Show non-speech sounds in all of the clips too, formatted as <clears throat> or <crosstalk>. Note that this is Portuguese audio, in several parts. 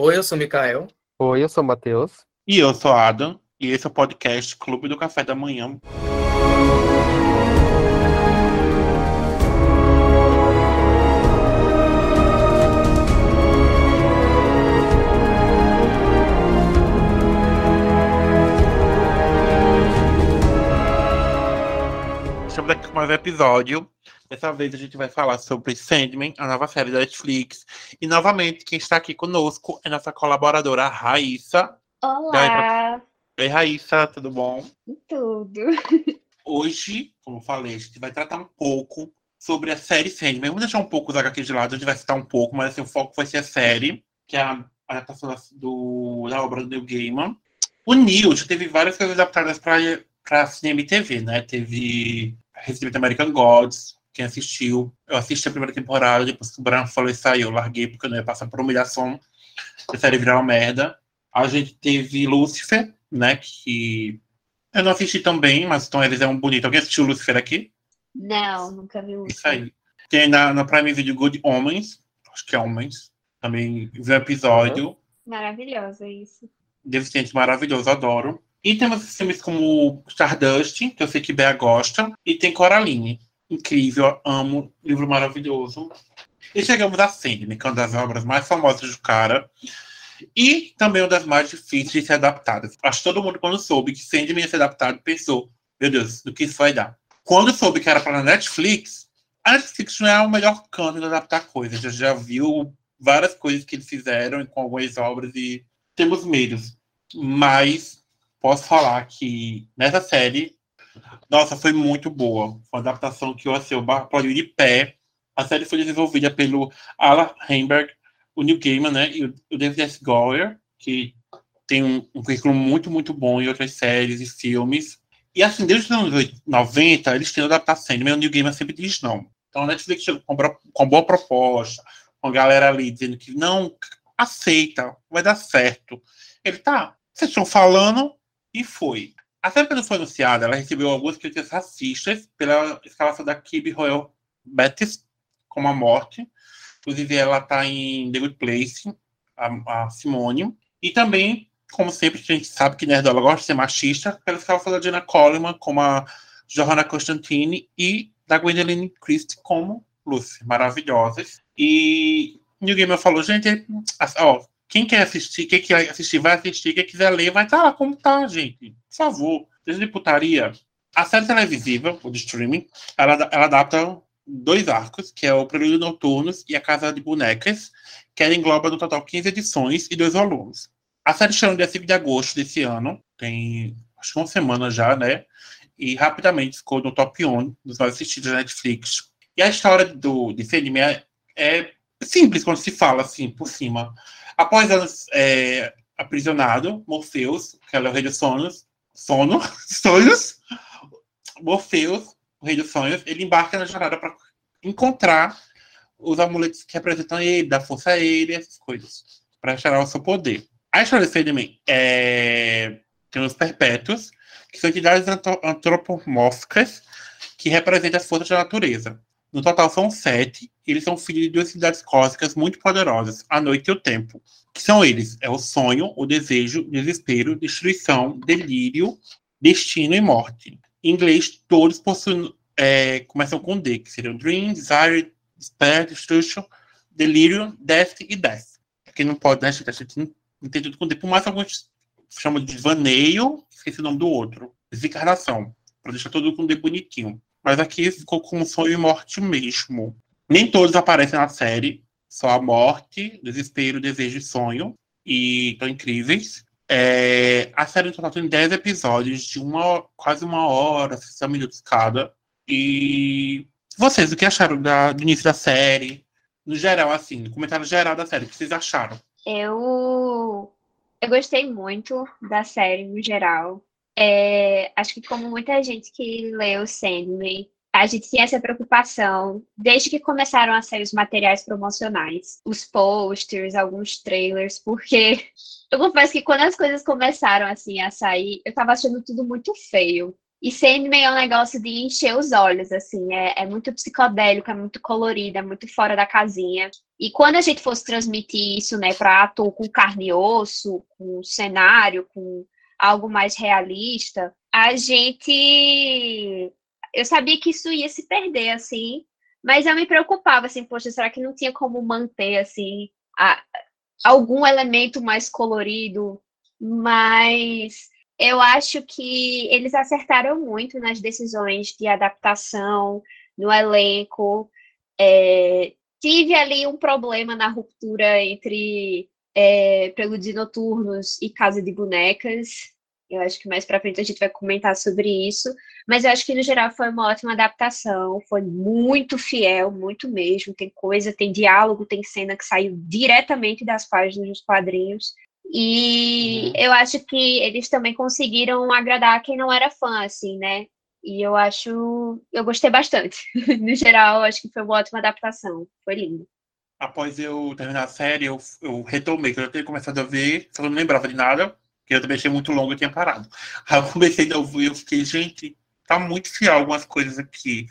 Oi, eu sou o Mikael. Oi, eu sou o Matheus. E eu sou Adam. E esse é o podcast Clube do Café da Manhã. Mais um episódio. Dessa vez a gente vai falar sobre Sandman, a nova série da Netflix. E novamente, quem está aqui conosco é nossa colaboradora Raíssa. Olá! Oi, Raíssa, tudo bom? Tudo. Hoje, como eu falei, a gente vai tratar um pouco sobre a série Sandman. Vamos deixar um pouco os HQ de lado, a gente vai citar um pouco, mas assim, o foco vai ser a série, que é a adaptação do, da obra do Neil Gaiman. O Neil já teve várias coisas adaptadas para cinema e TV, né? Teve recentemente American Gods, quem assistiu. Eu assisti a primeira temporada, depois que o Bran falou isso aí, eu larguei porque eu não ia passar por humilhação. A série virar uma merda. A gente teve Lucifer, né? Que eu não assisti também, mas então eles é um bonito. Alguém assistiu Lucifer aqui? Não, nunca vi Isso aí. Tem na, na Prime Video Good Homens, acho que é Homens. Também vi um episódio. Maravilhoso isso. Deficiente maravilhoso, adoro. E temos filmes como Stardust, que eu sei que Bea gosta, e tem Coraline. Incrível, amo, livro maravilhoso. E chegamos a Sandman, que é uma das obras mais famosas do cara. E também uma das mais difíceis de ser adaptadas. Acho que todo mundo, quando soube que Sandman ia ser adaptado, pensou: meu Deus, do que isso vai dar? Quando soube que era para Netflix, a Netflix não é o melhor canto de adaptar coisas. Já, já viu várias coisas que eles fizeram com algumas obras e temos medos. Mas posso falar que nessa série, nossa, foi muito boa. Foi uma adaptação que eu assim, eu aplaudi de pé. A série foi desenvolvida pelo Alan Heinberg, o Neil Gaiman, né, e o David S. Goyer, que tem um, um currículo muito, muito bom em outras séries e filmes. E assim, desde os anos 90, eles têm adaptar mas o Neil Gaiman sempre diz não. Então a Netflix chegou com, com boa proposta, com a galera ali dizendo que não, aceita, vai dar certo. Ele tá, vocês estão falando, e foi. A série quando foi anunciada, ela recebeu algumas críticas racistas pela escalação da Kibi Royal Bettis como a morte. Inclusive, ela está em The Good Place, a, a, Simone. E também, como sempre, a gente sabe que Nerdola gosta de ser machista, pela escalação da Jenna Coleman como a Johanna Constantine e da Gwendoline Christie como Lucy. Maravilhosas. E New Gamer falou, gente, ó, quem quer assistir, quem quer assistir, vai assistir. Quem quiser ler, vai estar tá lá como tá, gente. Por favor. Desde de putaria. A série televisiva, ou de streaming, ela, ela adapta dois arcos, que é o Prelúdio Noturnos e a Casa de Bonecas, que ela engloba no total 15 edições e dois volumes. A série chama dia 5 de agosto desse ano, tem acho que uma semana já, né? E rapidamente ficou no top 1 dos mais assistidos da Netflix. E a história do, desse anime é, é simples quando se fala assim, por cima. Após anos é, aprisionado, Morpheus, que é o rei dos sonhos, sono, <laughs> sonhos, Morpheus, o rei dos sonhos, ele embarca na jornada para encontrar os amuletos que representam ele, da força a ele, essas coisas, para achar o seu poder. A história de Sandman é... tem os perpétuos, que são entidades antropomórficas que representam as forças da natureza. No total são sete. Eles são filhos de duas cidades cósmicas muito poderosas, a noite e o tempo. Que são eles? É o sonho, o desejo, desespero, destruição, delírio, destino e morte. Em inglês, todos possuem, é, começam com D, que seriam Dream, Desire, Despair, Destruction, Delírio, Death e Death. Quem não pode, né, gente? Não tem tudo com D. Por mais alguns chamam de vaneio, esqueci o nome do outro. Desencarnação. Para deixar com D bonitinho. Mas aqui ficou com sonho e morte mesmo. Nem todos aparecem na série. Só a morte, desespero, desejo e sonho. E estão incríveis. É, a série total tem 10 episódios de uma, quase uma hora, 60 minutos cada. E vocês, o que acharam da, do início da série? No geral, assim, no comentário geral da série, o que vocês acharam? Eu, eu gostei muito da série no geral. É, acho que como muita gente que leu Sandman, a gente tinha essa preocupação desde que começaram a sair os materiais promocionais, os posters, alguns trailers, porque <laughs> eu confesso que quando as coisas começaram assim a sair, eu tava achando tudo muito feio. E Sandman é um negócio de encher os olhos, assim, é, é muito psicodélico, é muito colorido, é muito fora da casinha. E quando a gente fosse transmitir isso, né, para ator com carne e osso, com cenário, com algo mais realista, a gente eu sabia que isso ia se perder assim, mas eu me preocupava assim, poxa, será que não tinha como manter assim a, algum elemento mais colorido, mas eu acho que eles acertaram muito nas decisões de adaptação, no elenco. É, tive ali um problema na ruptura entre é, Preludes Noturnos e Casa de Bonecas. Eu acho que mais para frente a gente vai comentar sobre isso. Mas eu acho que, no geral, foi uma ótima adaptação. Foi muito fiel, muito mesmo. Tem coisa, tem diálogo, tem cena que saiu diretamente das páginas dos quadrinhos. E uhum. eu acho que eles também conseguiram agradar quem não era fã, assim, né? E eu acho. Eu gostei bastante. <laughs> no geral, acho que foi uma ótima adaptação. Foi lindo. Após eu terminar a série, eu, eu retomei, que eu já tinha começado a ver, só não lembrava de nada, porque eu também achei muito longo e tinha parado. Aí eu comecei a ouvir, eu fiquei, gente, tá muito fiel algumas coisas aqui.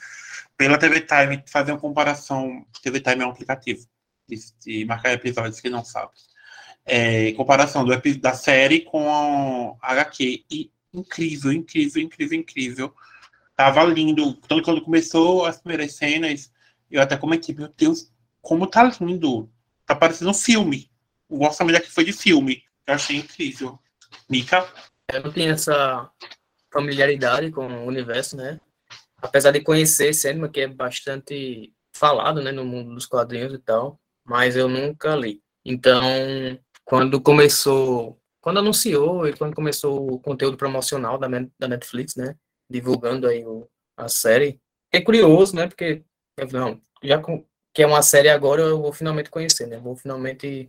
Pela TV Time, fazer uma comparação. TV Time é um aplicativo de, de marcar episódios que não sabe é, comparação do, da série com a HQ. E incrível, incrível, incrível, incrível. Tava lindo. Tanto quando começou as primeiras cenas, eu até comentei, meu Deus, como tá lindo. Tá parecendo um filme. O orçamento aqui foi de filme. Eu achei incrível. Mika? Eu não tenho essa familiaridade com o universo, né? Apesar de conhecer cinema, que é bastante falado, né, no mundo dos quadrinhos e tal, mas eu nunca li. Então, quando começou, quando anunciou e quando começou o conteúdo promocional da, da Netflix, né, divulgando aí o, a série, é curioso, né, porque não, já que é uma série agora, eu vou finalmente conhecer, né, vou finalmente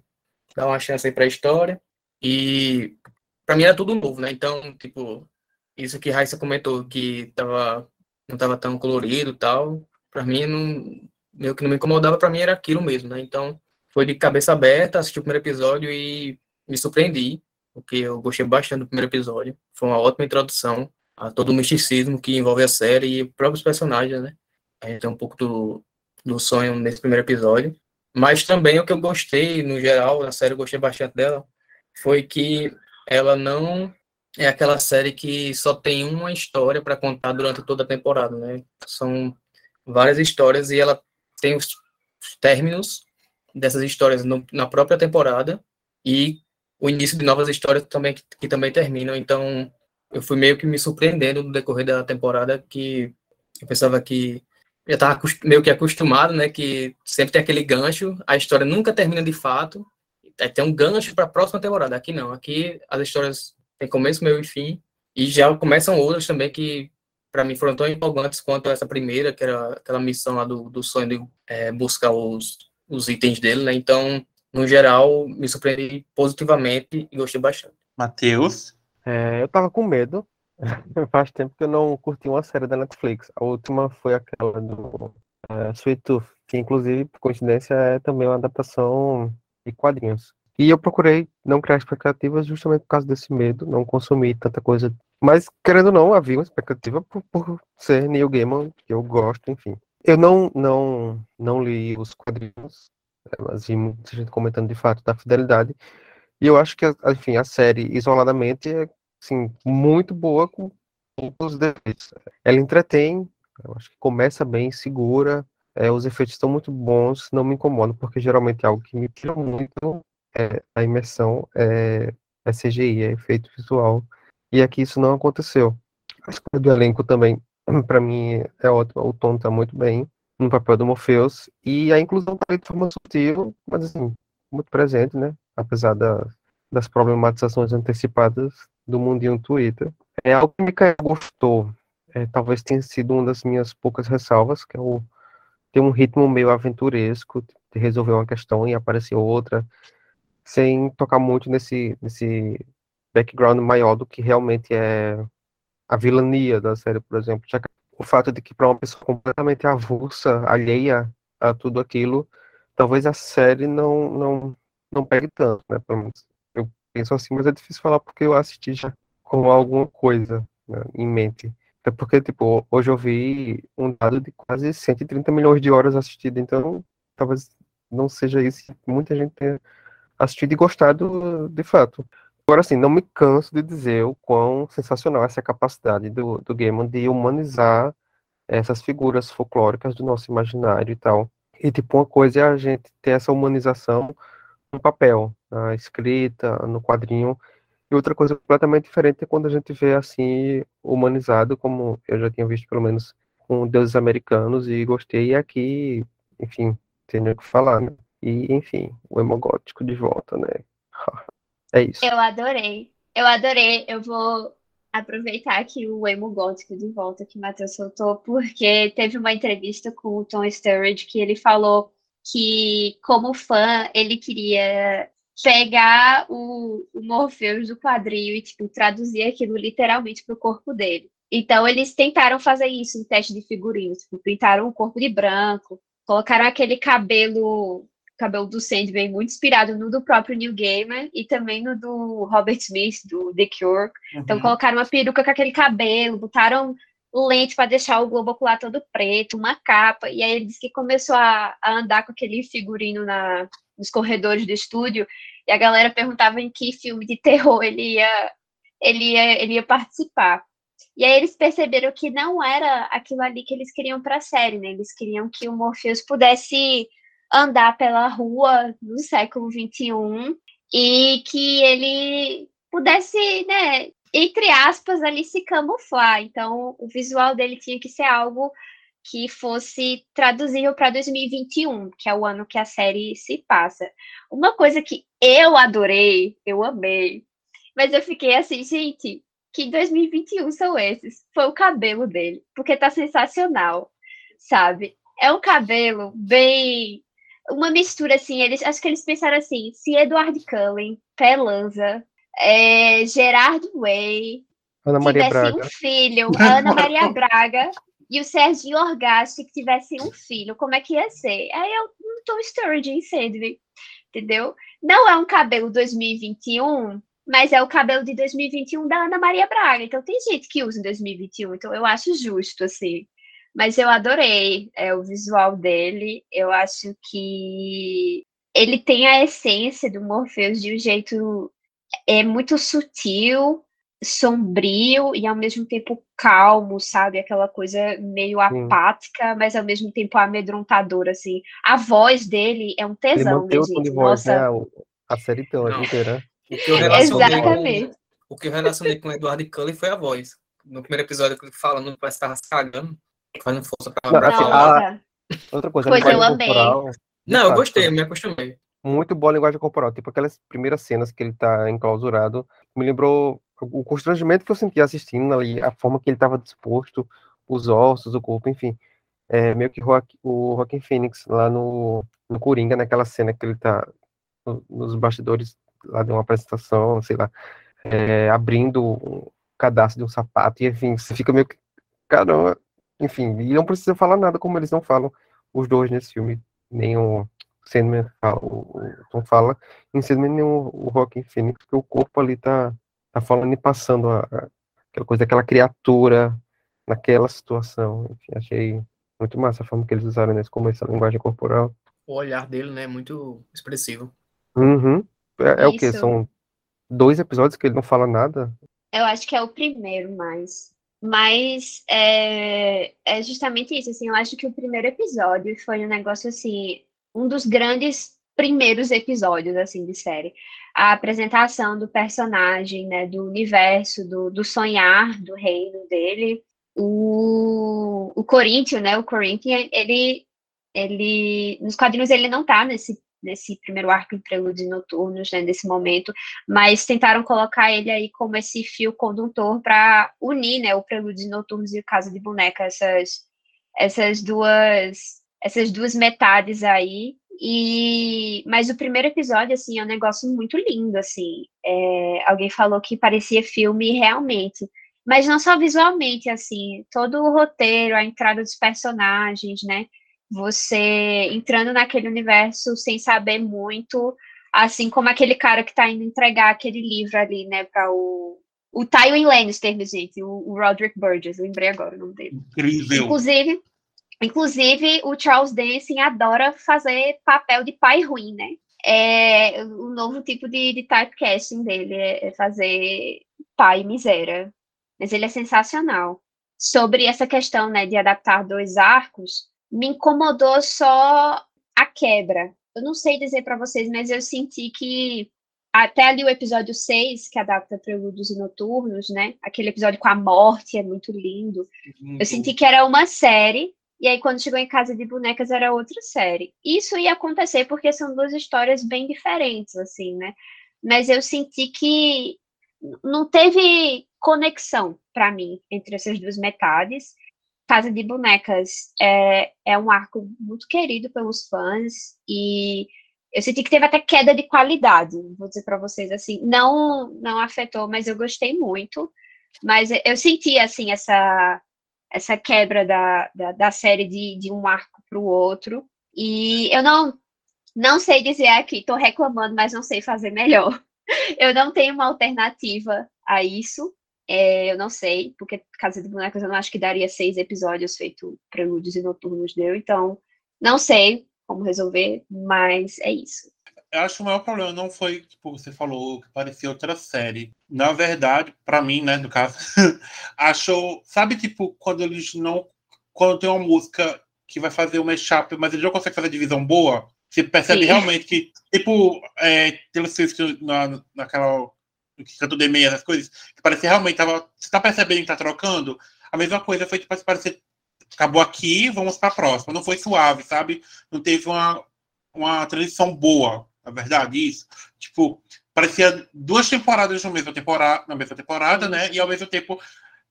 dar uma chance aí para a história e para mim era tudo novo, né, então, tipo, isso que Raíssa comentou, que tava, não tava tão colorido tal, para mim não, meio que não me incomodava, para mim era aquilo mesmo, né, então foi de cabeça aberta, assisti o primeiro episódio e me surpreendi, porque eu gostei bastante do primeiro episódio. Foi uma ótima introdução a todo o misticismo que envolve a série e próprios personagens, né? A gente tem um pouco do, do sonho nesse primeiro episódio. Mas também o que eu gostei, no geral, da série, eu gostei bastante dela, foi que ela não é aquela série que só tem uma história para contar durante toda a temporada, né? São várias histórias e ela tem os términos dessas histórias no, na própria temporada e o início de novas histórias também que, que, também terminam. Então, eu fui meio que me surpreendendo no decorrer da temporada que eu pensava que já estava meio que acostumado, né, que sempre tem aquele gancho, a história nunca termina de fato, tem um gancho para a próxima temporada. Aqui não, aqui as histórias têm começo, meio e fim, e já começam outras também que para mim foram tão empolgantes quanto essa primeira, que era aquela missão lá do, do sonho de é, buscar os os itens dele, né? Então, no geral, me surpreendi positivamente e gostei bastante. Matheus? É, eu tava com medo. <laughs> Faz tempo que eu não curti uma série da Netflix. A última foi aquela do uh, Sweet Tooth, que inclusive, por coincidência, é também uma adaptação de quadrinhos. E eu procurei não criar expectativas justamente por causa desse medo, não consumir tanta coisa. Mas, querendo ou não, havia uma expectativa por, por ser Neil Gaiman, que eu gosto, enfim. Eu não, não, não li os quadrinhos, né, mas vi muita gente comentando de fato da fidelidade. E eu acho que, enfim, a série isoladamente é assim, muito boa com os defeitos. Ela entretém, eu acho que começa bem, segura, é, os efeitos estão muito bons, não me incomodam, porque geralmente é algo que me tira muito é, a imersão é, é CGI, é efeito visual. E aqui isso não aconteceu. A escolha do elenco também <clears throat> para mim é ótimo, o Tom tá muito bem no papel do Morpheus, e a inclusão tá de forma sutil, mas assim, muito presente, né? Apesar da, das problematizações antecipadas do mundinho Twitter. É algo que me gostou, é, talvez tenha sido uma das minhas poucas ressalvas, que é o ter um ritmo meio aventuresco, de resolver uma questão e aparecer outra, sem tocar muito nesse, nesse background maior do que realmente é a vilania da série, por exemplo. Já o fato de que para uma pessoa completamente avulsa, alheia a tudo aquilo, talvez a série não não não pegue tanto, né? Pelo menos penso assim, mas é difícil falar porque eu assisti já com alguma coisa né, em mente. Até porque, tipo, hoje eu vi um dado de quase 130 milhões de horas assistidas, então talvez não seja isso, muita gente tenha assistido e gostado de fato. Agora, assim, não me canso de dizer o quão sensacional essa capacidade do, do Gaiman de humanizar essas figuras folclóricas do nosso imaginário e tal. E, tipo, uma coisa é a gente ter essa humanização no papel, na escrita, no quadrinho, e outra coisa completamente diferente é quando a gente vê, assim, humanizado, como eu já tinha visto, pelo menos, com deuses americanos, e gostei, e aqui, enfim, tenho que falar, né? E, enfim, o hemogótico de volta, né? <laughs> É isso. Eu adorei. Eu adorei. Eu vou aproveitar aqui o emo gótico de volta que o Matheus soltou, porque teve uma entrevista com o Tom Sturridge que ele falou que, como fã, ele queria pegar o, o Morpheus do quadril e, tipo, traduzir aquilo literalmente para o corpo dele. Então, eles tentaram fazer isso em teste de figurinos. Tipo, pintaram o corpo de branco, colocaram aquele cabelo cabelo do Sandman muito inspirado no do próprio Neil Gaiman e também no do Robert Smith, do The Cure. Então, uhum. Então colocaram uma peruca com aquele cabelo, botaram lente para deixar o globo ocular todo preto, uma capa, e aí ele disse que começou a, a andar com aquele figurino na, nos corredores do estúdio, e a galera perguntava em que filme de terror ele ia, ele ia, ele ia participar. E aí eles perceberam que não era aquilo ali que eles queriam para a série, né? Eles queriam que o Morpheus pudesse andar pela rua no século XXI e que ele pudesse, né, entre aspas, ali se camuflar. Então, o visual dele tinha que ser algo que fosse traduzível para 2021, que é o ano que a série se passa. Uma coisa que eu adorei, eu amei, mas eu fiquei assim, gente, que 2021 são esses? Foi o cabelo dele, porque tá sensacional, sabe? É um cabelo bem uma mistura assim, eles acho que eles pensaram assim, se Edward Cullen, Pelanza, é, Gerard Way Ana Maria tivessem um filho, Ana Maria <laughs> Braga e o Serginho Orgasti que tivessem um filho, como é que ia ser? Aí eu não tô em Sandwich, entendeu? Não é um cabelo 2021, mas é o cabelo de 2021 da Ana Maria Braga. Então tem gente que usa em 2021, então eu acho justo, assim. Mas eu adorei é, o visual dele. Eu acho que ele tem a essência do Morpheus de um jeito é muito sutil, sombrio e ao mesmo tempo calmo, sabe? Aquela coisa meio apática, mas ao mesmo tempo amedrontadora, assim. A voz dele é um tesão, ele né, gente? De voz, Nossa. Né? A série toda inteira. O que eu Exatamente. Com, o que eu relacionei com o Eduardo Cullen foi a voz. No primeiro episódio que ele fala, não parece que estava se cagando fazendo força pra não, assim, a... Outra coisa, pois eu amei. Corporal, não, eu gostei, eu me acostumei. Muito boa a linguagem corporal, tipo aquelas primeiras cenas que ele tá enclausurado, me lembrou o constrangimento que eu senti assistindo ali, a forma que ele estava disposto, os ossos, o corpo, enfim. É meio que o Joaquin Phoenix lá no, no Coringa, naquela cena que ele tá nos bastidores lá de uma apresentação, sei lá, é, abrindo um cadastro de um sapato, e enfim, você fica meio que, caramba, enfim, e não precisa falar nada como eles não falam, os dois nesse filme, o Sandman fala, o, Tom fala, em Sandman nem o, o Rockin' Phoenix, porque o corpo ali tá, tá falando e passando a, a, aquela coisa, aquela criatura naquela situação. Enfim, achei muito massa a forma que eles usaram nesse começo, a linguagem corporal. O olhar dele, né, é muito expressivo. Uhum. É, é o que? São dois episódios que ele não fala nada? Eu acho que é o primeiro, mas mas é, é justamente isso, assim, eu acho que o primeiro episódio foi um negócio, assim, um dos grandes primeiros episódios, assim, de série. A apresentação do personagem, né, do universo, do, do sonhar do reino dele. O, o Corinthians, né, o Corinthians, ele, ele, nos quadrinhos ele não tá nesse nesse primeiro arco em Prelúdios Noturnos, né, nesse momento, mas tentaram colocar ele aí como esse fio condutor para unir, né, o Prelúdios Noturnos e o Casa de Boneca, essas, essas duas essas duas metades aí, e mas o primeiro episódio assim é um negócio muito lindo assim é, alguém falou que parecia filme realmente mas não só visualmente assim todo o roteiro a entrada dos personagens né você entrando naquele universo sem saber muito, assim como aquele cara que está indo entregar aquele livro ali, né, para o o Tywin Lannister, gente, o, o Roderick Burgess, lembrei agora o nome dele. Incrível. Inclusive, Inclusive, o Charles Dancing adora fazer papel de pai ruim, né? É o novo tipo de, de typecasting dele, é, é fazer pai miséria. Mas ele é sensacional. Sobre essa questão né, de adaptar dois arcos, me incomodou só a quebra. Eu não sei dizer para vocês, mas eu senti que até ali o episódio 6, que adapta Prelúdios e Noturnos, né? Aquele episódio com a morte é muito lindo. Uhum. Eu senti que era uma série, e aí quando chegou em Casa de Bonecas era outra série. Isso ia acontecer porque são duas histórias bem diferentes, assim, né? Mas eu senti que não teve conexão para mim entre essas duas metades. Casa de Bonecas é, é um arco muito querido pelos fãs e eu senti que teve até queda de qualidade, vou dizer para vocês assim, não não afetou, mas eu gostei muito. Mas eu senti assim essa essa quebra da, da, da série de, de um arco para o outro. E eu não não sei dizer aqui, estou reclamando, mas não sei fazer melhor. <laughs> Eu não tenho uma alternativa a isso. É, eu não sei, porque Casa de Bonecas eu não acho que daria seis episódios feito prelúdios e noturnos deu, então não sei como resolver, mas é isso. Eu acho que o maior problema não foi, tipo, você falou que parecia outra série. Na verdade, para mim, né, no caso, <laughs> achou, sabe, tipo, quando eles não, quando tem uma música que vai fazer uma mashup, mas ele não consegue fazer divisão boa, você percebe Sim. realmente que, tipo, é, Taylor Swift na, naquela que cantou The Meia, essas coisas, que parecia realmente tava. Você tá percebendo que tá trocando? A mesma coisa foi tipo, parecer. Acabou aqui, vamos pra próxima. Não foi suave, sabe? Não teve uma, uma transição boa, na verdade, isso. Tipo, parecia duas temporadas na mesma temporada, na mesma temporada, né? E ao mesmo tempo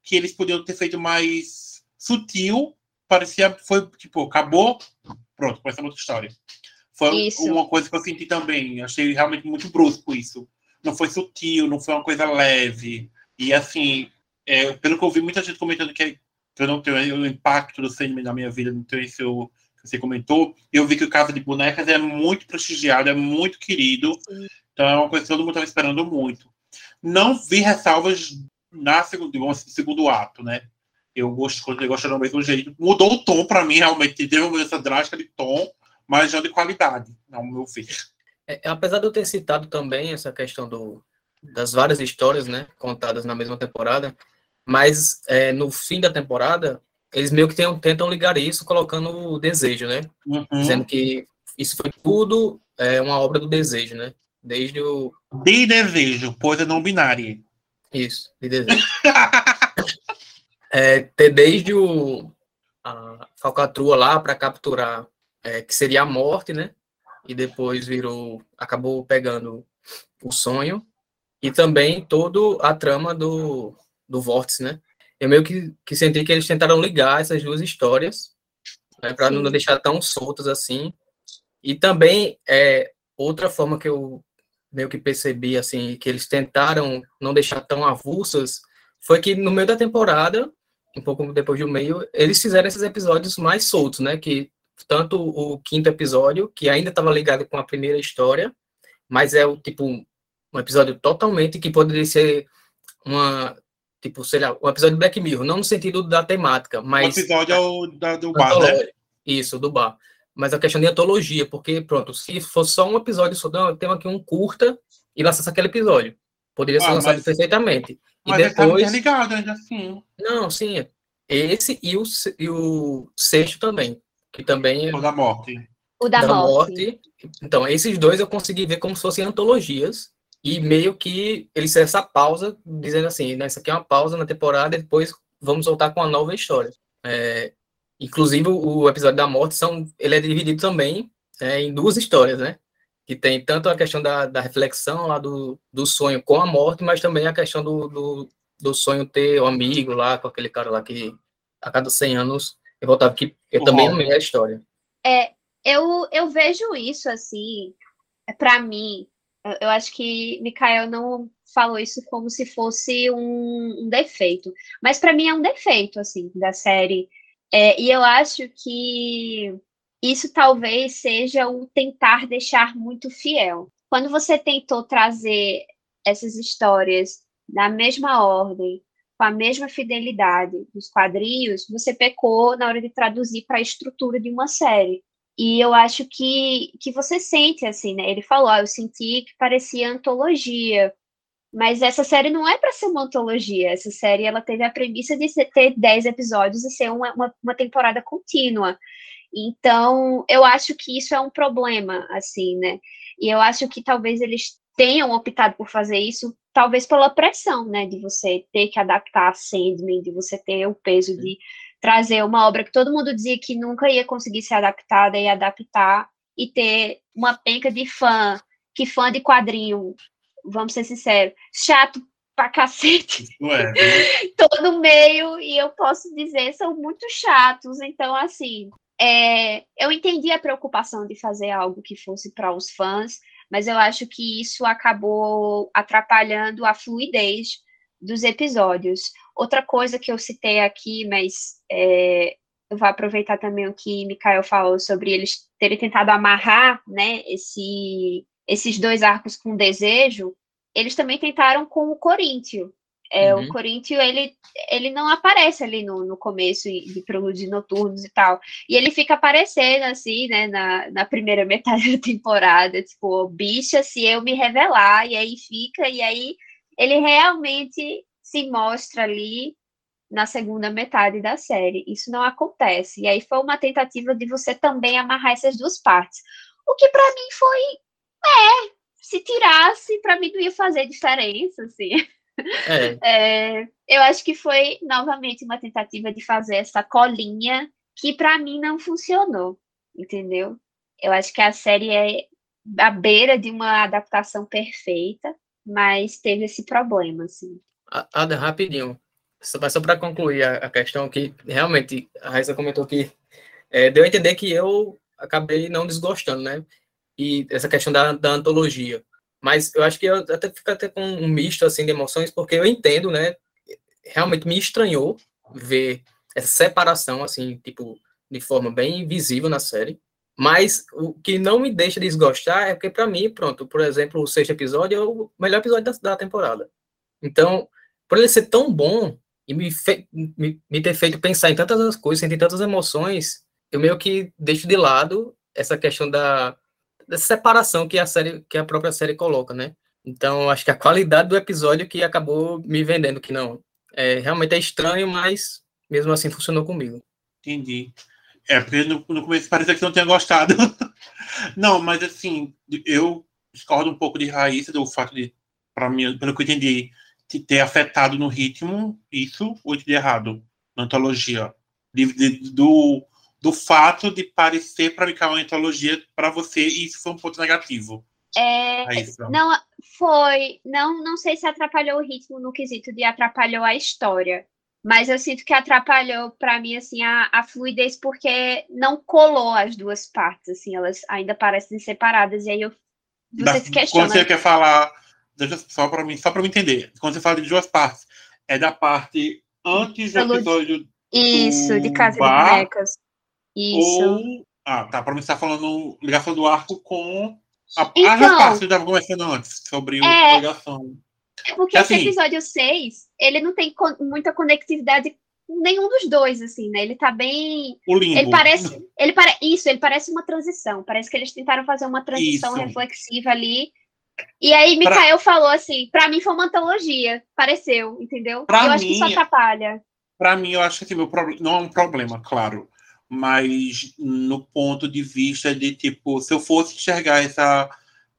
que eles podiam ter feito mais sutil, parecia foi tipo, acabou, pronto, começa outra história. Foi isso. uma coisa que eu senti também. Achei realmente muito brusco isso não foi sutil, não foi uma coisa leve. E assim, é, pelo que eu vi muita gente comentando que, eu não tenho o impacto do cinema na minha vida, não tenho que você comentou, eu vi que o Casa de Bonecas é muito prestigiado, é muito querido. Sim. Então é uma coisa que todo mundo estava esperando muito. Não vi ressalvas na segundo, no segundo ato, né? Eu gosto, eu gosto do mesmo jeito. Mudou o tom para mim, realmente. Teve uma mudança drástica de tom, mas já de qualidade, ao meu ver. É, apesar de eu ter citado também essa questão do, das várias histórias, né, contadas na mesma temporada, mas é, no fim da temporada, eles meio que tentam ligar isso colocando o desejo, né? Uhum. Dizendo que isso foi tudo é, uma obra do desejo, né? Desde o. De desejo, coisa não binária. Isso, de desejo. <laughs> é, ter desde o. A falcatrua lá para capturar, é, que seria a morte, né? e depois virou, acabou pegando o sonho e também toda a trama do, do Vórtice, né? Eu meio que, que senti que eles tentaram ligar essas duas histórias né, para não deixar tão soltas assim. E também é outra forma que eu meio que percebi assim que eles tentaram não deixar tão avulsas foi que no meio da temporada, um pouco depois do meio, eles fizeram esses episódios mais soltos, né? Que tanto o quinto episódio, que ainda estava ligado com a primeira história, mas é o tipo um episódio totalmente que poderia ser uma tipo, sei lá, um episódio de Black Mirror, não no sentido da temática, mas o episódio é o da, do bar, né? Isso, do bar. Mas a questão de antologia, porque pronto, se fosse só um episódio só, não, tem aqui um curta e lançasse aquele episódio. Poderia ser ah, lançado mas, perfeitamente. E mas depois tá ligado ainda assim. Não, sim, esse e o, e o sexto também que também é... O da morte. O da, da morte. morte. Então, esses dois eu consegui ver como se fossem antologias, e meio que eles essa pausa, dizendo assim, né, isso aqui é uma pausa na temporada, e depois vamos voltar com uma nova história. É, inclusive, o episódio da morte, são, ele é dividido também é, em duas histórias, né? Que tem tanto a questão da, da reflexão lá do, do sonho com a morte, mas também a questão do, do, do sonho ter um amigo lá, com aquele cara lá que a cada 100 anos eu voltava que eu também amei a história. É, eu, eu vejo isso assim, para mim, eu, acho que Mikael não falou isso como se fosse um, um defeito, mas para mim é um defeito assim da série. É, e eu acho que isso talvez seja o tentar deixar muito fiel. Quando você tentou trazer essas histórias na mesma ordem, com a mesma fidelidade dos quadrinhos, você pecou na hora de traduzir para a estrutura de uma série. E eu acho que, que você sente assim, né? Ele falou, ah, eu senti que parecia antologia. Mas essa série não é para ser uma antologia. Essa série ela teve a premissa de ter 10 episódios e ser uma, uma, uma temporada contínua. Então, eu acho que isso é um problema, assim, né? E eu acho que talvez eles tenham optado por fazer isso, talvez pela pressão, né, de você ter que adaptar a Sandman, de você ter o peso de trazer uma obra que todo mundo dizia que nunca ia conseguir ser adaptada e adaptar e ter uma penca de fã, que fã de quadrinho, vamos ser sinceros, chato pra cacete. Ué. <laughs> todo meio, e eu posso dizer, são muito chatos. Então, assim, é, eu entendi a preocupação de fazer algo que fosse para os fãs, mas eu acho que isso acabou atrapalhando a fluidez dos episódios. Outra coisa que eu citei aqui, mas é, eu vou aproveitar também o que Mikael falou sobre eles terem tentado amarrar né, esse, esses dois arcos com desejo, eles também tentaram com o Coríntio. É, uhum. O Corinthians, ele, ele não aparece ali no, no começo de Prelúdios Noturnos e tal. E ele fica aparecendo, assim, né, na, na primeira <laughs> metade da temporada, tipo, bicha, se eu me revelar, e aí fica, e aí ele realmente se mostra ali na segunda metade da série. Isso não acontece. E aí foi uma tentativa de você também amarrar essas duas partes. O que para mim foi, é, se tirasse, para mim não ia fazer diferença, assim. É. <laughs> É, eu acho que foi novamente uma tentativa de fazer essa colinha que para mim não funcionou, entendeu? Eu acho que a série é à beira de uma adaptação perfeita, mas teve esse problema, assim. Ada, rapidinho. Só, só para concluir a, a, questão que realmente a Raíssa comentou que é, deu a entender que eu acabei não desgostando, né? E essa questão da, da antologia. Mas eu acho que eu até fico até com um misto assim de emoções, porque eu entendo, né? Realmente me estranhou ver essa separação assim, tipo, de forma bem visível na série. Mas o que não me deixa desgostar é porque para mim, pronto, por exemplo, o sexto episódio é o melhor episódio da, da temporada. Então, por ele ser tão bom e me, me, me ter feito pensar em tantas coisas, sentir tantas emoções, eu meio que deixo de lado essa questão da separação que a série, que a própria série coloca, né? Então, acho que a qualidade do episódio que acabou me vendendo que não. É, realmente é estranho, mas mesmo assim funcionou comigo. Entendi. É, porque no, no começo parecia que não tinha gostado. <laughs> não, mas assim, eu discordo um pouco de Raíssa do fato de, para mim, pelo que eu entendi, de ter afetado no ritmo isso, ou de errado, na antologia. De, de, do, do fato de parecer para ficar uma antologia para você e isso foi um ponto negativo. É, não foi, não, não sei se atrapalhou o ritmo no quesito de atrapalhou a história, mas eu sinto que atrapalhou para mim assim a, a fluidez porque não colou as duas partes, assim, elas ainda parecem separadas e aí eu você da, se questiona. Quando você quer falar, só para mim, só para me entender, quando você fala de duas partes, é da parte antes do episódio isso, de Casa bar, de Bonecas. Isso. Ou. Ah, tá. Para mim, você tá falando ligação do arco com. A, então, a parte que estava conversando antes, sobre é, a ligação. É porque assim, esse episódio 6, ele não tem con muita conectividade com nenhum dos dois, assim, né? Ele tá bem. O limbo. Ele parece. Ele pare... Isso, ele parece uma transição. Parece que eles tentaram fazer uma transição Isso. reflexiva ali. E aí, Mikael pra... falou assim: pra mim foi uma antologia. Pareceu, entendeu? Pra eu mim, acho que isso atrapalha. Pra mim, eu acho que meu não é um problema, claro mas no ponto de vista de tipo, se eu fosse enxergar essa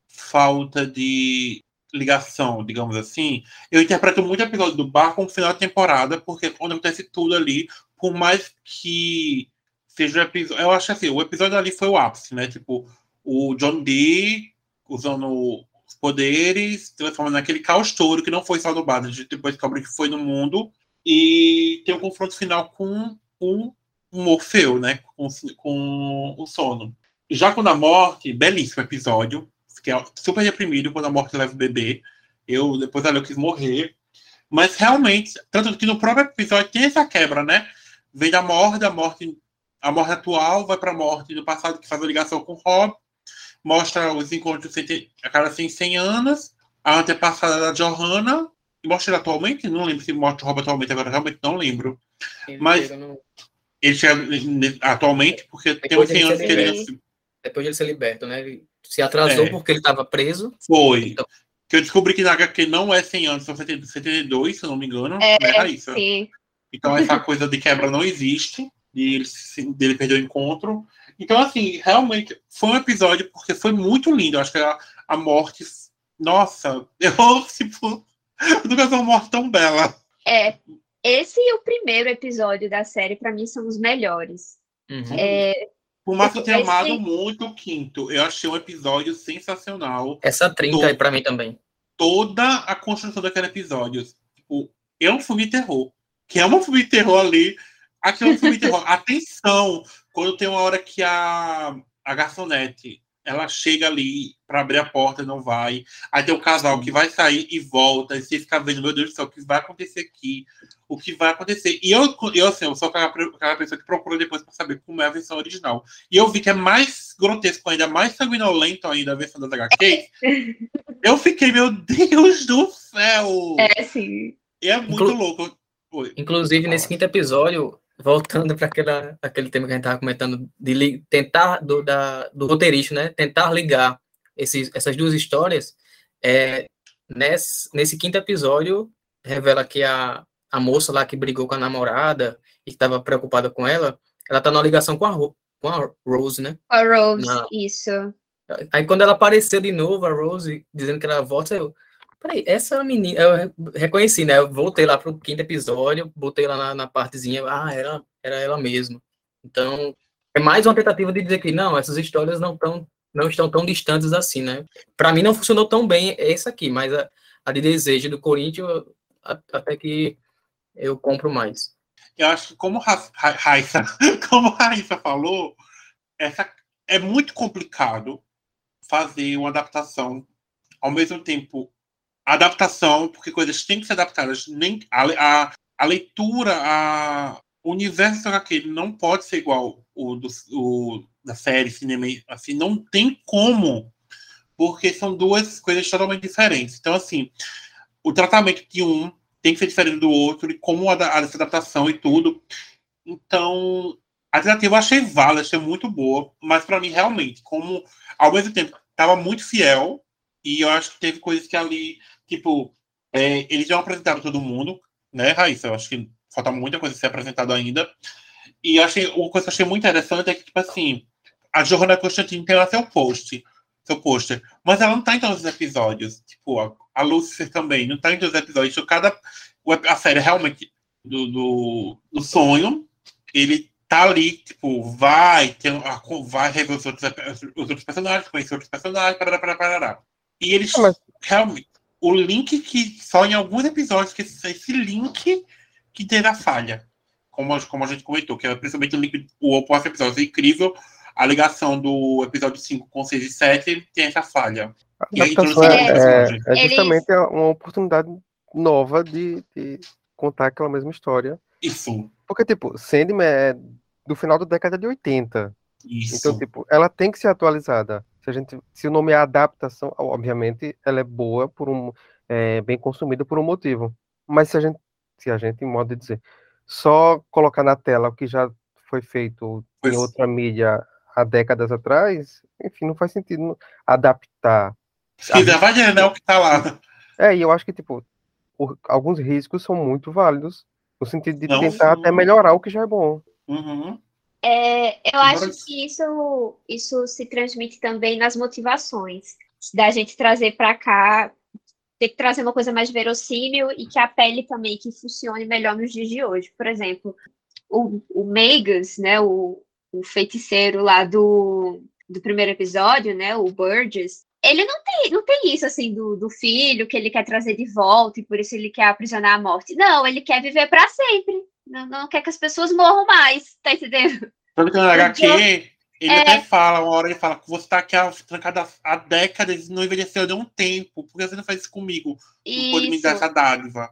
falta de ligação, digamos assim, eu interpreto muito o episódio do bar como final da temporada, porque quando acontece tudo ali, por mais que seja o episódio, eu acho assim, o episódio ali foi o ápice, né? Tipo, o John Dee usando os poderes, transformando naquele caos todo que não foi só do a gente depois descobre que foi no mundo, e tem o um confronto final com um Morfeu, né? Com, com o sono. Já quando a morte, belíssimo episódio. Fiquei super deprimido quando a morte leva o bebê. Eu, depois ali, eu quis morrer. Mas realmente, tanto que no próprio episódio tem essa quebra, né? Vem da morte, a morte, a morte atual, vai para a morte do passado, que faz a ligação com o Rob. Mostra os encontros a cada 100, 100 anos. A antepassada da Johanna mostra ele atualmente? Não lembro se mostra o Robert atualmente, agora realmente não lembro. Ele Mas no... ele chega atualmente, porque Depois tem uns 100 anos que ele. Depois de ele ser liberto, né? Ele se atrasou é. porque ele estava preso. Foi. Então... Que eu descobri que na HQ não é 100 anos, são 72, se eu não me engano. É, né, Raíssa? Sim. Então essa coisa de quebra não existe, e ele, dele perder o encontro. Então, assim, realmente foi um episódio, porque foi muito lindo. Eu acho que a, a morte. Nossa, <laughs> eu, tipo, nunca vi uma morte tão bela. É, esse e o primeiro episódio da série, para mim, são os melhores. Uhum. É, Por mais que eu tenha esse... amado muito o quinto, eu achei um episódio sensacional. Essa 30 aí para mim também. Toda a construção daquele episódio. Tipo, é um filme de terror. Que é um filme de terror ali. Aqui é um filme de terror. Atenção! Quando tem uma hora que a, a garçonete ela chega ali para abrir a porta, não vai. Aí tem o casal que vai sair e volta, e você fica vendo, meu Deus do céu, o que vai acontecer aqui? O que vai acontecer? E eu, eu assim, eu sou aquela, aquela pessoa que procura depois para saber como é a versão original. E eu vi que é mais grotesco ainda, mais sanguinolento ainda a versão das HQ. eu fiquei, meu Deus do céu! É, sim. E é muito Inclu louco. Oi. Inclusive, nesse quinto episódio, voltando para aquele tema que a gente estava comentando, de tentar, do, da, do roteirista, né? Tentar ligar esses, essas duas histórias, é, nesse, nesse quinto episódio, revela que a, a moça lá que brigou com a namorada e estava preocupada com ela, ela tá na ligação com a, com a Rose, né? A Rose, na... isso. Aí quando ela apareceu de novo, a Rose, dizendo que era volta, eu, Peraí, essa menina, eu reconheci, né? Eu voltei lá pro quinto episódio, botei lá na, na partezinha, ah, era, era ela mesma. Então, é mais uma tentativa de dizer que não, essas histórias não, tão, não estão tão distantes assim, né? Para mim não funcionou tão bem essa aqui, mas a, a de desejo do Corinthians, até que eu compro mais. Eu acho que como Raíssa, <laughs> como Raíssa falou, essa é muito complicado fazer uma adaptação ao mesmo tempo adaptação, porque coisas têm que ser adaptadas. Nem, a, a, a leitura, a, o universo HQ não pode ser igual o, do, o da série, cinema, assim, não tem como, porque são duas coisas totalmente diferentes. Então, assim, o tratamento de um tem que ser diferente do outro, e como a, a essa adaptação e tudo. Então, a tentativa eu achei válida, achei muito boa, mas para mim, realmente, como ao mesmo tempo estava muito fiel, e eu acho que teve coisas que ali tipo, é, eles já apresentaram todo mundo, né, Raíssa? Eu acho que falta muita coisa a ser apresentada ainda. E achei, uma coisa que eu achei muito interessante é que, tipo assim, a Johanna Constantine tem lá seu post, seu pôster, mas ela não tá em todos os episódios. Tipo, a, a Lucifer também não tá em todos os episódios. Então, cada, a série realmente do, do, do sonho, ele tá ali, tipo, vai, tem, vai rever os outros, os outros personagens, conhecer outros personagens, parará, parará, parará. E eles mas... realmente o link que só em alguns episódios que esse link que teve a falha. Como, como a gente comentou, que é principalmente o link, o próximo episódio é incrível. A ligação do episódio 5 com 6 e 7 tem essa falha. E aí, é, é, é justamente Eles... uma oportunidade nova de, de, contar aquela mesma história. Isso. Porque, tipo, Sandman é do final da década de 80. Isso. Então, tipo, ela tem que ser atualizada se a gente, se o nome é adaptação, obviamente ela é boa por um, é, bem consumida por um motivo. Mas se a gente, se a gente, em modo de dizer, só colocar na tela o que já foi feito pois. em outra mídia há décadas atrás, enfim, não faz sentido adaptar. Se quiser, vai né, o que tá lá. É, e eu acho que, tipo, o, alguns riscos são muito válidos, no sentido de não, tentar sim. até melhorar o que já é bom. Uhum. É, eu acho que isso, isso se transmite também nas motivações da gente trazer para cá, ter que trazer uma coisa mais verossímil e que a pele também que funcione melhor nos dias de hoje. Por exemplo, o, o Megas, né, o, o feiticeiro lá do, do primeiro episódio, né, o Burgess, ele não tem, não tem isso assim do, do filho que ele quer trazer de volta e por isso ele quer aprisionar a morte. Não, ele quer viver para sempre. Não, não quer que as pessoas morram mais, tá entendendo? Tanto que no HQ, ele é... até fala, uma hora ele fala que você tá aqui trancado há décadas e não envelheceu de um tempo. Por que você não faz isso comigo? Isso. Não pode me dar essa dádiva.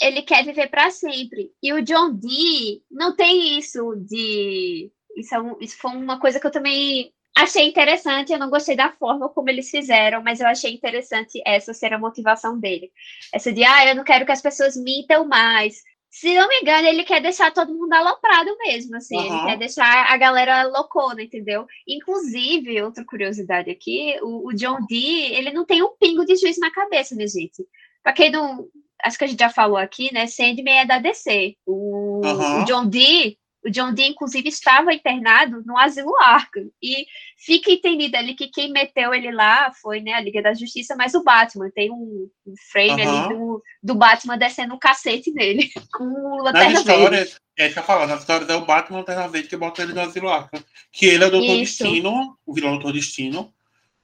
Ele quer viver para sempre. E o John Dee não tem isso de. Isso, é um... isso foi uma coisa que eu também achei interessante, eu não gostei da forma como eles fizeram, mas eu achei interessante essa ser a motivação dele. Essa de, ah, eu não quero que as pessoas mintam mais. Se não me engano, ele quer deixar todo mundo aloprado mesmo, assim, uhum. ele quer deixar a galera loucona, entendeu? Inclusive, outra curiosidade aqui, o, o John Dee, ele não tem um pingo de juiz na cabeça, minha gente. Pra quem não, acho que a gente já falou aqui, né, Sandman é da DC. O, uhum. o John Dee, o John Dee, inclusive, estava internado no asilo Arkham. E fica entendido ali que quem meteu ele lá foi né, a Liga da Justiça, mas o Batman. Tem um, um frame uhum. ali do, do Batman descendo um cacete nele, <laughs> com o Lanterna Verde. É, que eu falo, na história é o Batman Lanterna Verde que bota ele no asilo Arkham. Que ele é o Doutor Isso. Destino, o vilão Doutor Destino.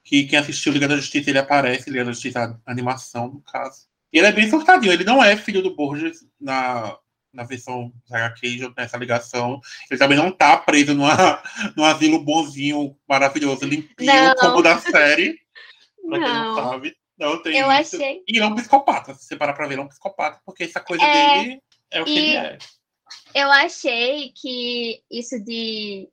Que quem assistiu Liga da Justiça, ele aparece, Liga da Justiça, animação, no caso. E ele é bem surtadinho, ele não é filho do Borges na, na versão HQ, tem essa ligação. Ele também não tá preso numa, <laughs> num asilo bonzinho, maravilhoso, limpinho, não. como da série. <laughs> Pra quem não sabe. Não tem Eu isso. achei. E é um psicopata, se você parar pra ver, ele é um psicopata, porque essa coisa é... dele é o que e... ele é. Eu achei que isso de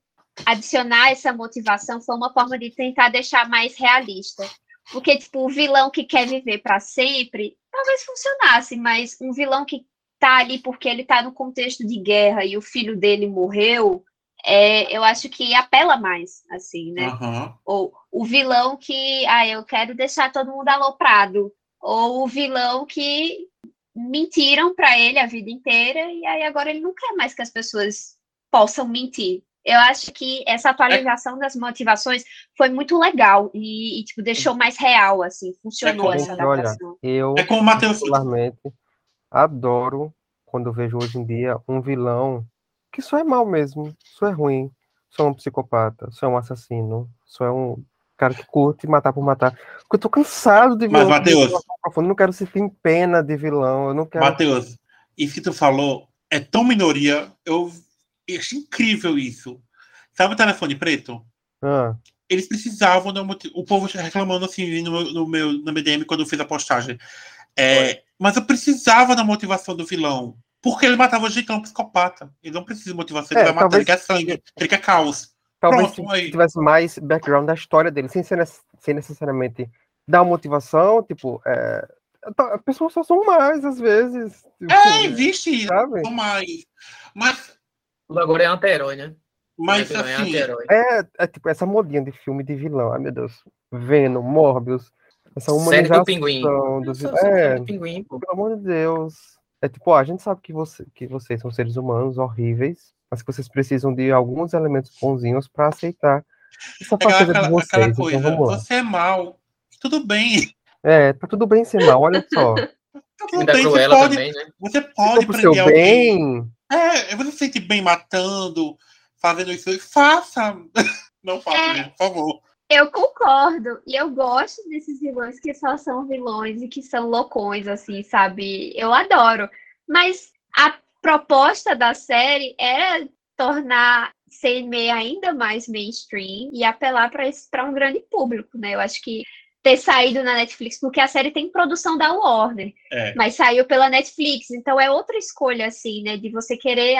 adicionar essa motivação foi uma forma de tentar deixar mais realista. Porque, tipo, o vilão que quer viver para sempre, talvez funcionasse, mas um vilão que tá ali porque ele tá no contexto de guerra e o filho dele morreu, é, eu acho que apela mais, assim, né? Uhum. Ou o vilão que, ah, eu quero deixar todo mundo aloprado. Ou o vilão que mentiram para ele a vida inteira e aí agora ele não quer mais que as pessoas possam mentir. Eu acho que essa atualização é... das motivações foi muito legal e, e tipo, deixou mais real, assim, funcionou é essa adaptação. Olha, eu, é como o Matheus adoro quando vejo hoje em dia um vilão que só é mal mesmo, só é ruim, só é um psicopata, só é um assassino, só é um cara que curte matar por matar. Porque eu tô cansado de vilão. Mas, Matheus. Eu não quero sentir pena de vilão. Eu não quero. Matheus, isso que tu falou é tão minoria. Eu acho incrível isso. Sabe o telefone preto? Ah. Eles precisavam. O povo reclamando assim no meu, no meu no MDM quando eu fiz a postagem. É, mas eu precisava da motivação do vilão. Porque ele matava gente, ele é um psicopata. Ele não precisa de motivação, ele é, vai matar, ele quer sangue, ele quer caos. Talvez Pronto, se tivesse mais background da história dele, sem, ser, sem necessariamente dar motivação, tipo, é, tá, as pessoas só são mais, às vezes. Tipo, é, existe, sabe? são mais. Mas. Agora é anti-herói, né? Mas, é assim, é, é, tipo, essa modinha de filme de vilão, ai meu Deus. Venom, Morbius, essa humanização Série do pinguim. Do... É, do pinguim, pelo amor de Deus. É tipo, a gente sabe que, você, que vocês são seres humanos horríveis, mas que vocês precisam de alguns elementos bonzinhos para aceitar essa faceta é de vocês. Aquela então, coisa, então, você é mal, tudo bem. É, tá tudo bem ser mal, olha só. Tá tudo bem, você pode, também, né? você pode prender seu alguém. Bem... É, você se sente bem matando, fazendo isso, faça. <laughs> Não faça, é, por favor. Eu concordo. E eu gosto desses vilões que só são vilões e que são loucões, assim, sabe? Eu adoro. Mas a proposta da série era tornar CME ainda mais mainstream e apelar para um grande público, né? Eu acho que ter saído na Netflix, porque a série tem produção da Warner, é. mas saiu pela Netflix, então é outra escolha, assim, né, de você querer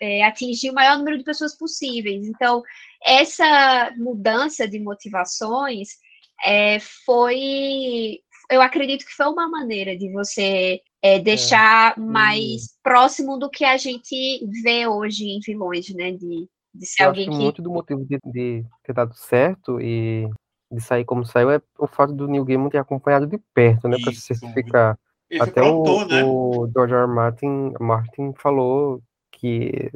é, atingir o maior número de pessoas possíveis. Então, essa mudança de motivações é, foi, eu acredito que foi uma maneira de você é, deixar é. mais próximo do que a gente vê hoje em vilões, né, de, de ser eu alguém acho que... muito do motivo de, de ter dado certo e de sair como saiu é o fato do Neil Gaiman ter acompanhado de perto, né, para se certificar. Até o, né? o George R. Martin, Martin falou que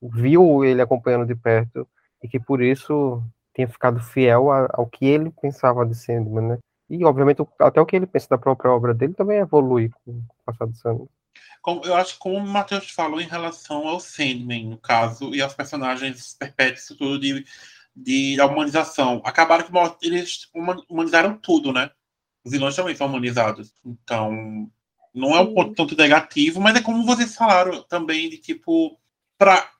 viu ele acompanhando de perto e que por isso tinha ficado fiel ao que ele pensava de Sandman, né? E, obviamente, até o que ele pensa da própria obra dele também evolui com o passado dos anos. Eu acho que como o Matheus falou em relação ao Sandman, no caso, e aos personagens perpétuos, tudo de de, da humanização. Acabaram que eles humanizaram tudo, né? Os vilões também são humanizados. Então, não é um ponto tanto negativo, mas é como vocês falaram também, de tipo, para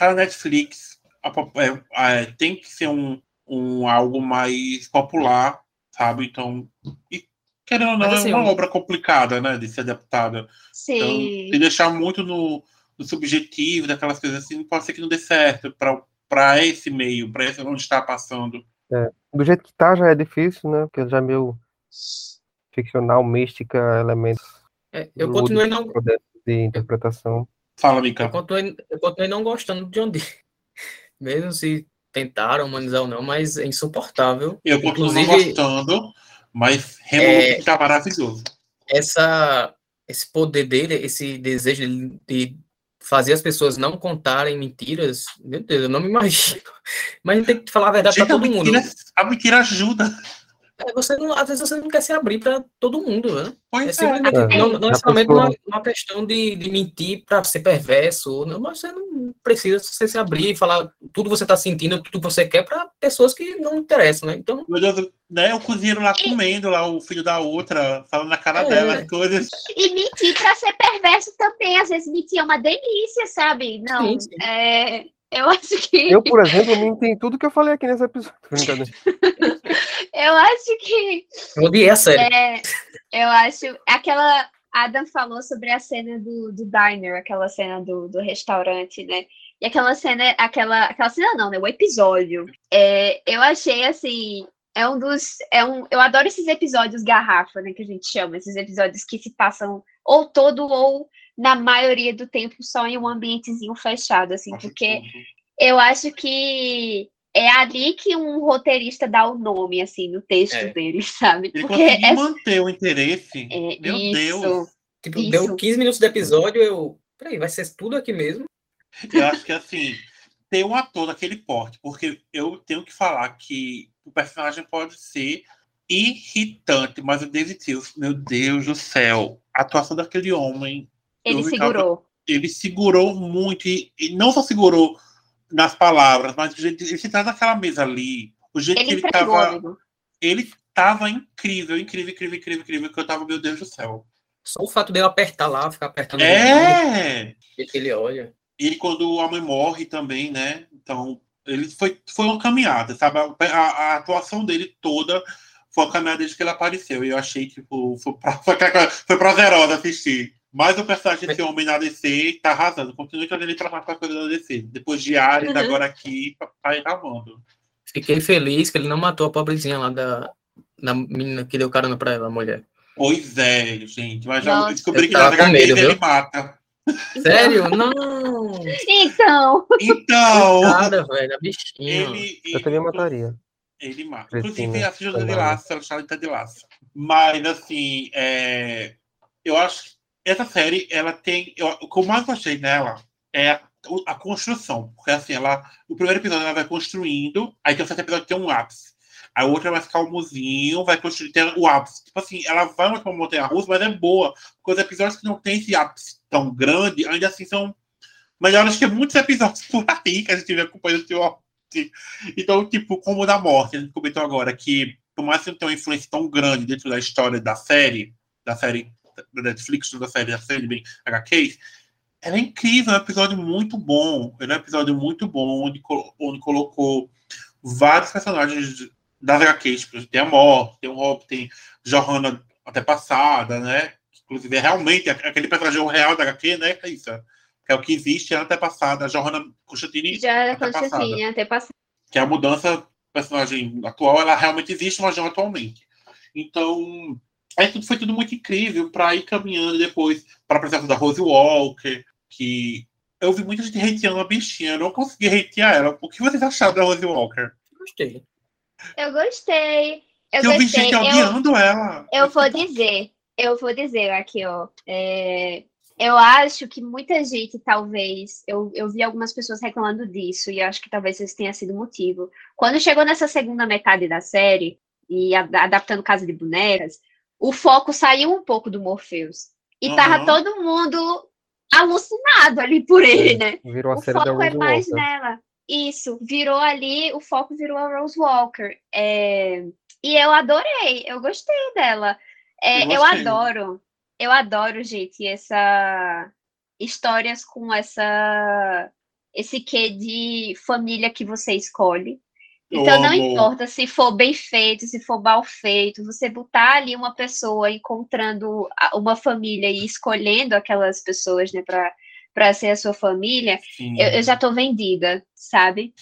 na Netflix, a, é, é, tem que ser um, um algo mais popular, sabe? Então, e, querendo ou não, assim, é uma obra complicada, né, de ser adaptada. Sim. Então, se deixar muito no, no subjetivo, daquelas coisas assim, pode ser que não dê certo para para esse meio, para esse onde está passando. É, do jeito que tá já é difícil, né? Porque já é meio ficcional, mística, elementos É, eu continuei não, de interpretação. Fala, eu Mica. continuei, eu continuei não gostando de John Dee. <laughs> Mesmo se tentaram humanizar ou não, mas é insuportável. Eu continuo não gostando, mas Hamilton tá maravilhoso. essa esse poder dele, esse desejo de, de fazer as pessoas não contarem mentiras, meu Deus, eu não me imagino. Mas a gente tem que falar a verdade para todo mundo. mentira, a mentira ajuda. É, você não, às vezes você não quer se abrir para todo mundo, né? É Pois é. simplesmente É. não, necessariamente pessoa- uma, uma questão de, de mentir para ser perverso, não, mas você não precisa você se abrir e falar tudo que você está sentindo, tudo que você quer para pessoas que não interessam, né? Então, Meu Deus, né? O cozinheiro lá comendo, lá, o filho da outra, falando na cara É. dela as coisas. E mentir pra ser perverso também. Às vezes mentir é uma delícia, sabe? Não, Sim, sim. é, eu acho que. Eu, por exemplo, minto em tudo que eu falei aqui nesse episódio. <laughs> Eu acho que. eu odiei a série. É, eu acho. Aquela. Adam falou sobre a cena do, do diner, aquela cena do, do restaurante, né? E aquela cena, aquela, aquela cena não, né? O episódio. É, eu achei assim. É um dos. É um, eu adoro esses episódios garrafa, né? Que a gente chama, esses episódios que se passam ou todo ou na maioria do tempo só em um ambientezinho fechado, assim, porque eu acho que é ali que um roteirista dá o nome, assim, no texto É. dele, <laughs> sabe? Ele Porque é, manter o interesse. é Meu isso. Deus. Tipo, isso. deu 15 minutos do episódio, eu. Peraí, vai ser tudo aqui mesmo? Eu acho que assim, ter um ator daquele porte, porque eu tenho que falar que o personagem pode ser irritante, mas o David Tills, meu Deus do céu, a atuação daquele homem, Ele segurou. ele segurou muito, e, e não só segurou nas palavras, mas o jeito- ele se traz naquela mesa ali, o jeito que Ele ele entregou, tava, amigo. ele tava incrível, incrível, incrível, incrível, incrível, que eu tava, meu Deus do céu. Só o fato de eu apertar lá, ficar apertando É! que ele olha. ele quando a mãe morre também, né? Então, ele foi, foi uma caminhada, sabe? A, a- a atuação dele toda foi uma caminhada desde que ele apareceu. E eu achei, tipo, foi, pra, <laughs> foi, foi prazerosa assistir. Mas o personagem desse homem na DC tá arrasando. Continue trazendo ele pra pra coisa da DC. Depois de Ares, Uhum. agora aqui, tá acabando. Fiquei feliz que ele não matou a pobrezinha lá da, da menina que deu carona pra ela, a mulher. Pois é, gente. Mas já Nossa. descobri que HQs medo, ele mata. <laughs> Sério? Não! Então, Então, Cara, velho, a bichinha. ele. Eu também mataria. Ele mata. Inclusive, a Filha de Fernanda. Laço, ela chama de Laço. Mas, assim, é, eu acho que essa série, ela tem. Eu, o que eu mais gostei nela é a, a construção. Porque, assim, ela, o primeiro episódio ela vai construindo, aí tem o certo episódio que tem um ápice. A outra vai ficar calmozinho, vai construir tem o ápice. Tipo assim, ela vai uma uma montanha russa, mas é boa. Porque os episódios que não tem esse ápice tão grande, ainda assim são melhores que muitos episódios por aí que a gente vê acompanhando o ápice. Então, tipo, como o da morte, a gente comentou agora que, por mais que não tenha uma influência tão grande dentro da história da série, da série da Netflix, da série da série bem HQs, ela é incrível, é um episódio muito bom. Ele é um episódio muito bom, onde, onde colocou vários personagens das HQs. Tem a morte, tem o Rob, tem Johanna até passada, né? Inclusive, é realmente aquele personagem real da HQ, né, Caíssa? Que é o que existe, é a antepassada, a Johanna Constantini já antepassada Constantine, até passado. que a mudança personagem atual, ela realmente existe, mas não atualmente. Então, aí tudo foi tudo muito incrível para ir caminhando depois para a presença da Rose Walker, que eu vi muita gente hateando a bichinha, eu não consegui hatear ela. O que vocês acharam da Rose Walker? Gostei. Eu gostei. Eu eu vi gente Eu, odiando ela. eu vou dizer, eu vou dizer aqui, ó. é, eu acho que muita gente, talvez, eu, eu vi algumas pessoas reclamando disso, e eu acho que talvez esse tenha sido o motivo. Quando chegou nessa segunda metade da série, e a- adaptando Casa de Bonecas, o foco saiu um pouco do Morpheus. E tava Aham. todo mundo alucinado ali por ele, né? Virou a o série da foco é mais Walker. nela. Isso, virou ali, o foco virou a Rose Walker. É, E eu adorei, eu gostei dela. É, Eu eu, adoro, eu adoro, gente, essa histórias com essa esse quê de família que você escolhe. Eu Então não amo. importa se for bem feito, se for mal feito, você botar ali uma pessoa encontrando uma família e escolhendo aquelas pessoas, né, para ser a sua família, eu, eu já tô vendida, sabe?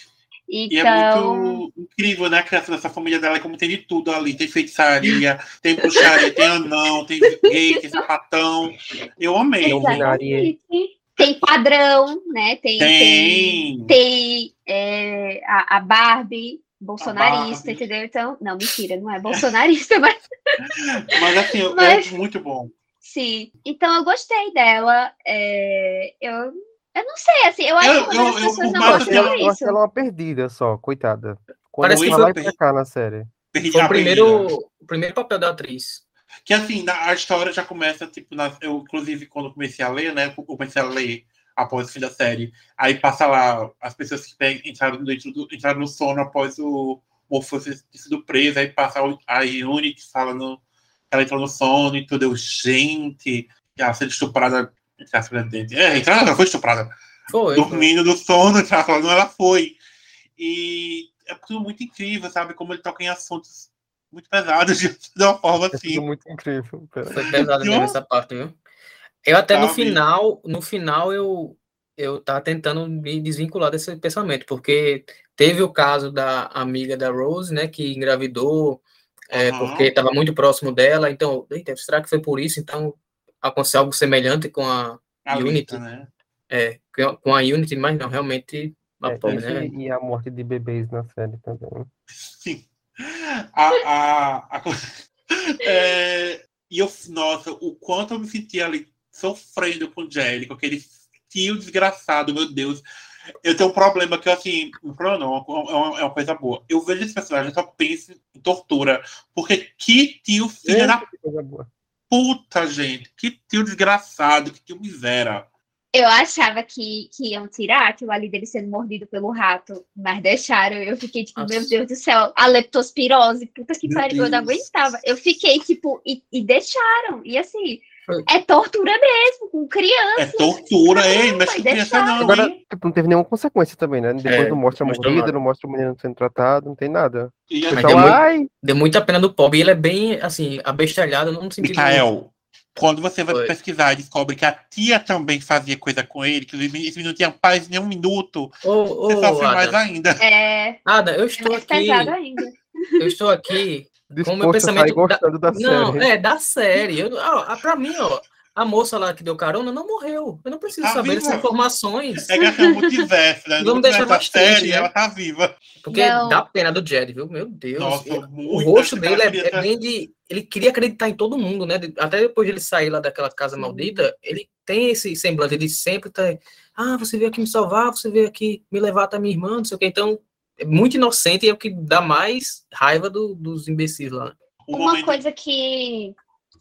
E é Então, muito incrível, né? A criação dessa família dela, como tem de tudo ali. Tem feitiçaria, tem bruxaria, tem anão, tem gay, tem sapatão. Eu amei. Não binaria. exatamente. Tem padrão, né? Tem, tem, Tem. tem, é, a, a Barbie bolsonarista, Barbie. entendeu? Então, não, mentira, não é bolsonarista, <laughs> mas Mas assim, Mas- é muito bom. sim. Então, eu gostei dela. é, eu, eu não sei, assim, eu acho Eu- que eu- as pessoas não gostam ela, eu disso. ela uma perdida só, coitada. Quando Parece ela que vai foi pra per- cá na série. Foi o primeiro, o primeiro papel da atriz. Que assim, a história já começa, tipo, na- eu, inclusive, quando comecei a ler, né? Eu comecei a ler após o fim da série. Aí passa lá as pessoas que pegam- entraram, do, entraram no sono após o Morpheus ter sido preso. Aí passa a falando que ela entrou no sono e tudo. Eu, gente, ela sendo estuprada. dentro. É, entrada, ela foi estuprada. Foi. foi. Dormindo no sono, ela falando, ela foi. E é tudo muito incrível, sabe? Como ele toca em assuntos muito pesados <laughs> de, de uma forma É assim. tudo muito incrível. pera. Foi pesado mesmo Não. essa parte, viu? Eu até no Sabe? final, no final eu eu tava tentando me desvincular desse pensamento, porque teve o caso da amiga da Rose, né, que engravidou, é, Aham. porque estava muito próximo dela, então, eita, será que foi por isso? Então, aconteceu algo semelhante com a A Unity, né? é, com a Unity, mas não, realmente, a É, pobre, né? e, e a morte de bebês na série também. Sim. A, a, a- <laughs> é, e eu, nossa, o quanto eu me senti ali sofrendo com o Jerry, com aquele tio desgraçado, meu Deus. Eu tenho um problema que, assim, um problema não, é uma, é uma coisa boa. Eu vejo esse personagem e só penso em tortura. Porque que tio filho da puta, gente. Que tio desgraçado, que tio miséria. Eu achava que, que iam tirar aquilo ali dele sendo mordido pelo rato, mas deixaram. Eu fiquei tipo, Nossa. meu Deus do céu, a leptospirose, puta que pariu, eu não aguentava. Eu fiquei tipo, e, e deixaram. E assim, é tortura mesmo, com criança. É tortura, hein? Mas que vai criança não, Agora, hein? tipo, não teve nenhuma consequência também, né? Depois É, não mostra a mordida, não mostra o menino sendo tratado, não tem nada. E, Mas assim, Então, deu muito- Deu muita pena do pobre, e ele é bem, assim, abestalhado, não sentido... Mikael, quando você vai Oi. pesquisar e descobre que a tia também fazia coisa com ele, que esse menino não tinha paz nem um minuto, Ô, você sofre mais Ada, ainda. É, Ada, eu é estou mais aqui, ainda. eu estou aqui com o meu disposto a sair pensamento da, Não, série. é da série. Eu, ó, pra mim, ó, a moça lá que deu carona não morreu. Eu não preciso Tá saber viva. dessas informações. É que é um multiverso, né? <laughs> Vamos deixar mais triste, série, né? ela tá viva. Porque Não. dá pena do Jed, viu? Meu Deus. Nossa, Ele- o rosto dele é, é bem de. Ele queria acreditar em todo mundo, né? Até depois de ele sair lá daquela casa Sim. maldita, ele tem esse semblante, ele sempre tá. Ah, você veio aqui me salvar, você veio aqui me levar até minha irmã, não sei o quê. Então, é muito inocente e é o que dá mais raiva do- dos imbecis lá. o Uma coisa que.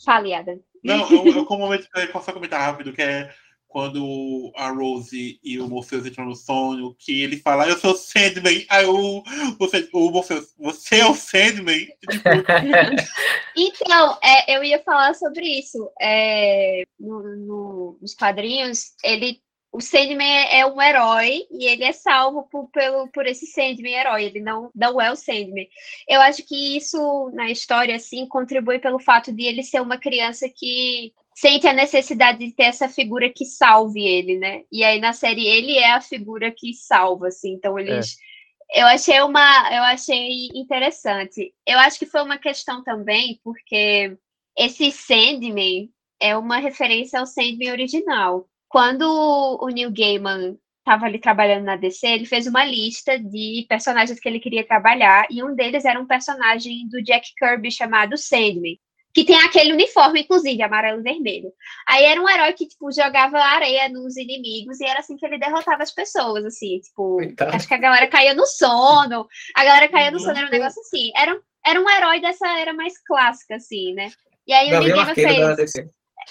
Fale, Ada. Não, eu, eu, como momento eu posso comentar rápido, que é quando a Rose e o Morpheus entram no sonho, que ele fala, eu sou Sandman. Aí o, você, o Morpheus, você é o Sandman? <laughs> Então, é, eu ia falar sobre isso. É, no- no- nos quadrinhos, ele, o Sandman é, é um herói e ele é salvo por, pelo, por esse Sandman herói. Ele não, não é o Sandman. Eu acho que isso, na história, assim, contribui pelo fato de ele ser uma criança que sente a necessidade de ter essa figura que salve ele, né? E aí, na série, ele é a figura que salva, assim. Então, eles... Eu achei uma, eu achei interessante. Eu acho que foi uma questão também, porque esse Sandman é uma referência ao Sandman original. Quando o Neil Gaiman estava ali trabalhando na DC, ele fez uma lista de personagens que ele queria trabalhar, e um deles era um personagem do Jack Kirby chamado Sandman, que tem aquele uniforme, inclusive, amarelo e vermelho. Aí era um herói que, tipo, jogava areia nos inimigos, e era assim que ele derrotava as pessoas, assim, tipo, Coitado. acho que a galera caía no sono, a galera caía no Uhum. sono, era um negócio assim, era, um- era um herói dessa era mais clássica, assim, né? E aí o Neil Gaiman fez...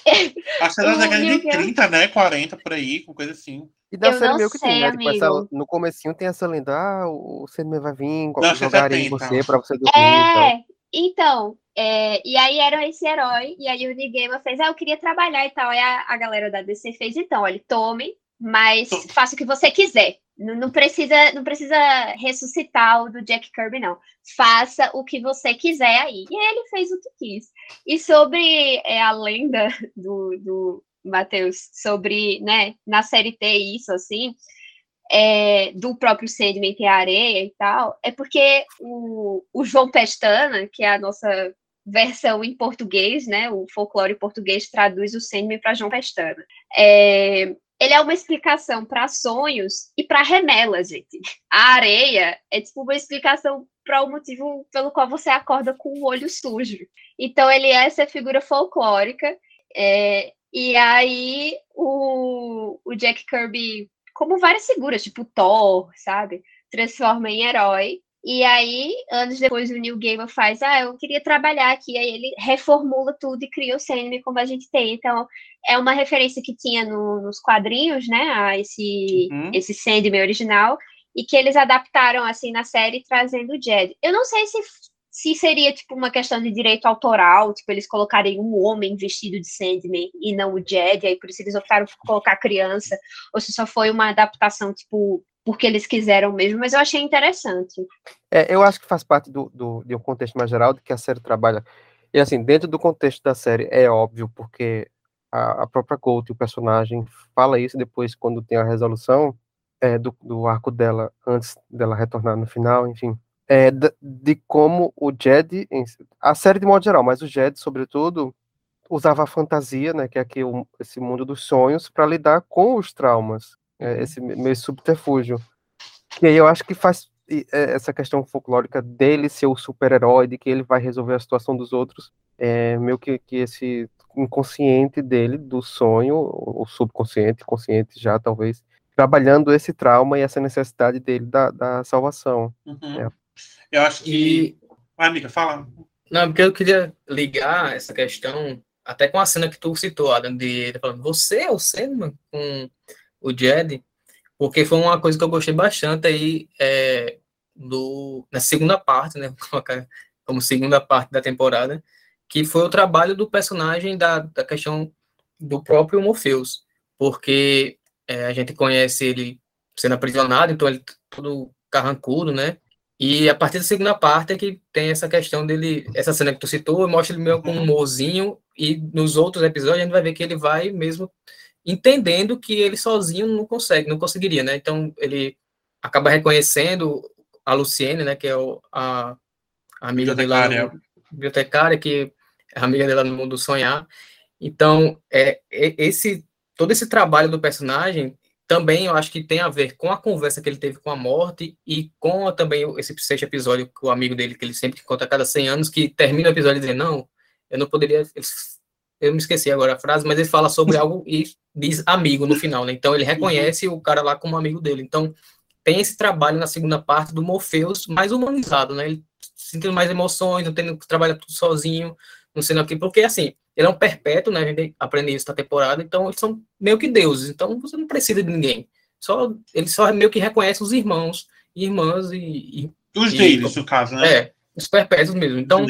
DC. <laughs> acho que era O da década de Gaiman- 30, né? 40 por aí, com coisa assim. E da Eu série meio que tem, né? Tipo, essa- no comecinho tem essa lenda, ah, o Sandman vai vir, Não, é jogar em 70. você pra você dormir. É, então, é, e aí era esse herói, e aí o Neil Gaiman fez, ah, eu queria trabalhar e tal, aí a, a galera da DC fez, então, olha, tome, mas faça o que você quiser, não, precisa, não precisa ressuscitar o do Jack Kirby, não, faça o que você quiser aí, e ele fez o que quis. E sobre é, a lenda <laughs> do, do Matheus, sobre, né, na série ter isso, assim, é, do próprio Sandman ter areia e tal, é porque o, o João Pestana, que é a nossa versão em português, né? O folclore português traduz o Sandman para João Pestana. É, ele é uma explicação para sonhos e para remelas, gente. A areia é tipo uma explicação para o motivo pelo qual você acorda com o olho sujo. Então ele é essa figura folclórica. É, e aí o, o Jack Kirby, como várias figuras, tipo Thor, sabe? Transforma em herói. E aí, anos depois, o Neil Gaiman faz, ah, eu queria trabalhar aqui. Aí ele reformula tudo e cria o Sandman como a gente tem. Então, é uma referência que tinha no, nos quadrinhos, né, a esse, uhum. esse Sandman original, e que eles adaptaram, assim, na série, trazendo o Jed. Eu não sei se, se seria, tipo, uma questão de direito autoral, tipo, eles colocarem um homem vestido de Sandman e não o Jed, aí por isso eles optaram por colocar criança, ou se só foi uma adaptação, tipo, porque eles quiseram mesmo, mas eu achei interessante. É, eu acho que faz parte do, do, um contexto mais geral de que a série trabalha. E assim, dentro do contexto da série, é óbvio, porque a, a própria Gold, o personagem, fala isso depois, quando tem a resolução é, do, do arco dela, antes dela retornar no final, enfim. É, de, de como o Jed, a série de modo geral, mas o Jed, sobretudo, usava a fantasia, né, que é aqui o, esse mundo dos sonhos, para lidar com os traumas esse meio subterfúgio. E aí eu acho que faz é, essa questão folclórica dele ser o super-herói, de que ele vai resolver a situação dos outros, é meio que, que esse inconsciente dele, do sonho, o subconsciente, consciente já talvez, trabalhando esse trauma e essa necessidade dele da, da salvação. Uhum. É. Eu acho que. E... Vai, amiga, fala. Não, porque eu queria ligar essa questão até com a cena que tu citou, Adam, de ele falando, você é o Sandman? Com o Jed, porque foi uma coisa que eu gostei bastante aí é, do, na segunda parte, né? <laughs> Como segunda parte da temporada, que foi o trabalho do personagem da, da questão do próprio Morpheus, porque é, a gente conhece ele sendo aprisionado, então ele todo carrancudo, né? E a partir da segunda parte é que tem essa questão dele, essa cena que tu citou, mostra ele meio com um humorzinho, e nos outros episódios a gente vai ver que ele vai mesmo entendendo que ele sozinho não consegue, não conseguiria, né? Então ele acaba reconhecendo a Luciene, né, que é o, a, a amiga dela, no, bibliotecária, que é amiga dela no mundo sonhar. Então, é, é, esse todo esse trabalho do personagem também eu acho que tem a ver com a conversa que ele teve com a morte e com a, também esse sexto episódio com o amigo dele que ele sempre conta a cada 100 anos que termina o episódio dizendo não, eu não poderia eu me esqueci agora a frase, mas ele fala sobre <laughs> algo e diz amigo no final, né? Então ele uhum. reconhece o cara lá como amigo dele. Então tem esse trabalho na segunda parte do Morpheus mais humanizado, né? Ele sentindo mais emoções, não tendo que trabalhar tudo sozinho, não sendo aqui, porque assim, ele é um perpétuo, né? A gente aprende isso na temporada, então eles são meio que deuses, então você não precisa de ninguém. Só ele só meio que reconhece os irmãos, irmãs e, e os e, deles, no caso, né? É, os perpétuos mesmo. Então,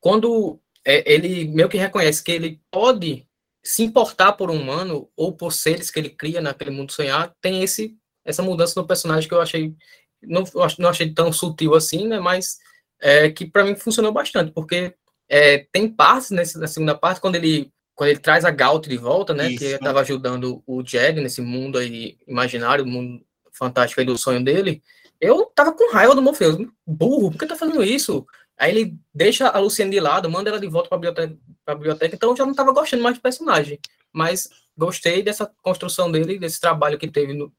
quando é, ele meio que reconhece que ele pode se importar por um humano ou por seres que ele cria naquele mundo sonhar, tem esse essa mudança no personagem que eu achei não, não achei tão sutil assim, né? Mas é, que para mim funcionou bastante, porque é, tem partes nesse, na segunda parte quando ele quando ele traz a Gaut de volta, né? Isso. Que estava ajudando o Jed nesse mundo aí imaginário, mundo fantástico aí do sonho dele. Eu tava com raiva do Morpheus, burro, por que tá fazendo isso? Aí ele deixa a Luciane de lado, manda ela de volta para a biblioteca, biblioteca, então eu já não estava gostando mais do personagem. Mas gostei dessa construção dele, desse trabalho que teve no,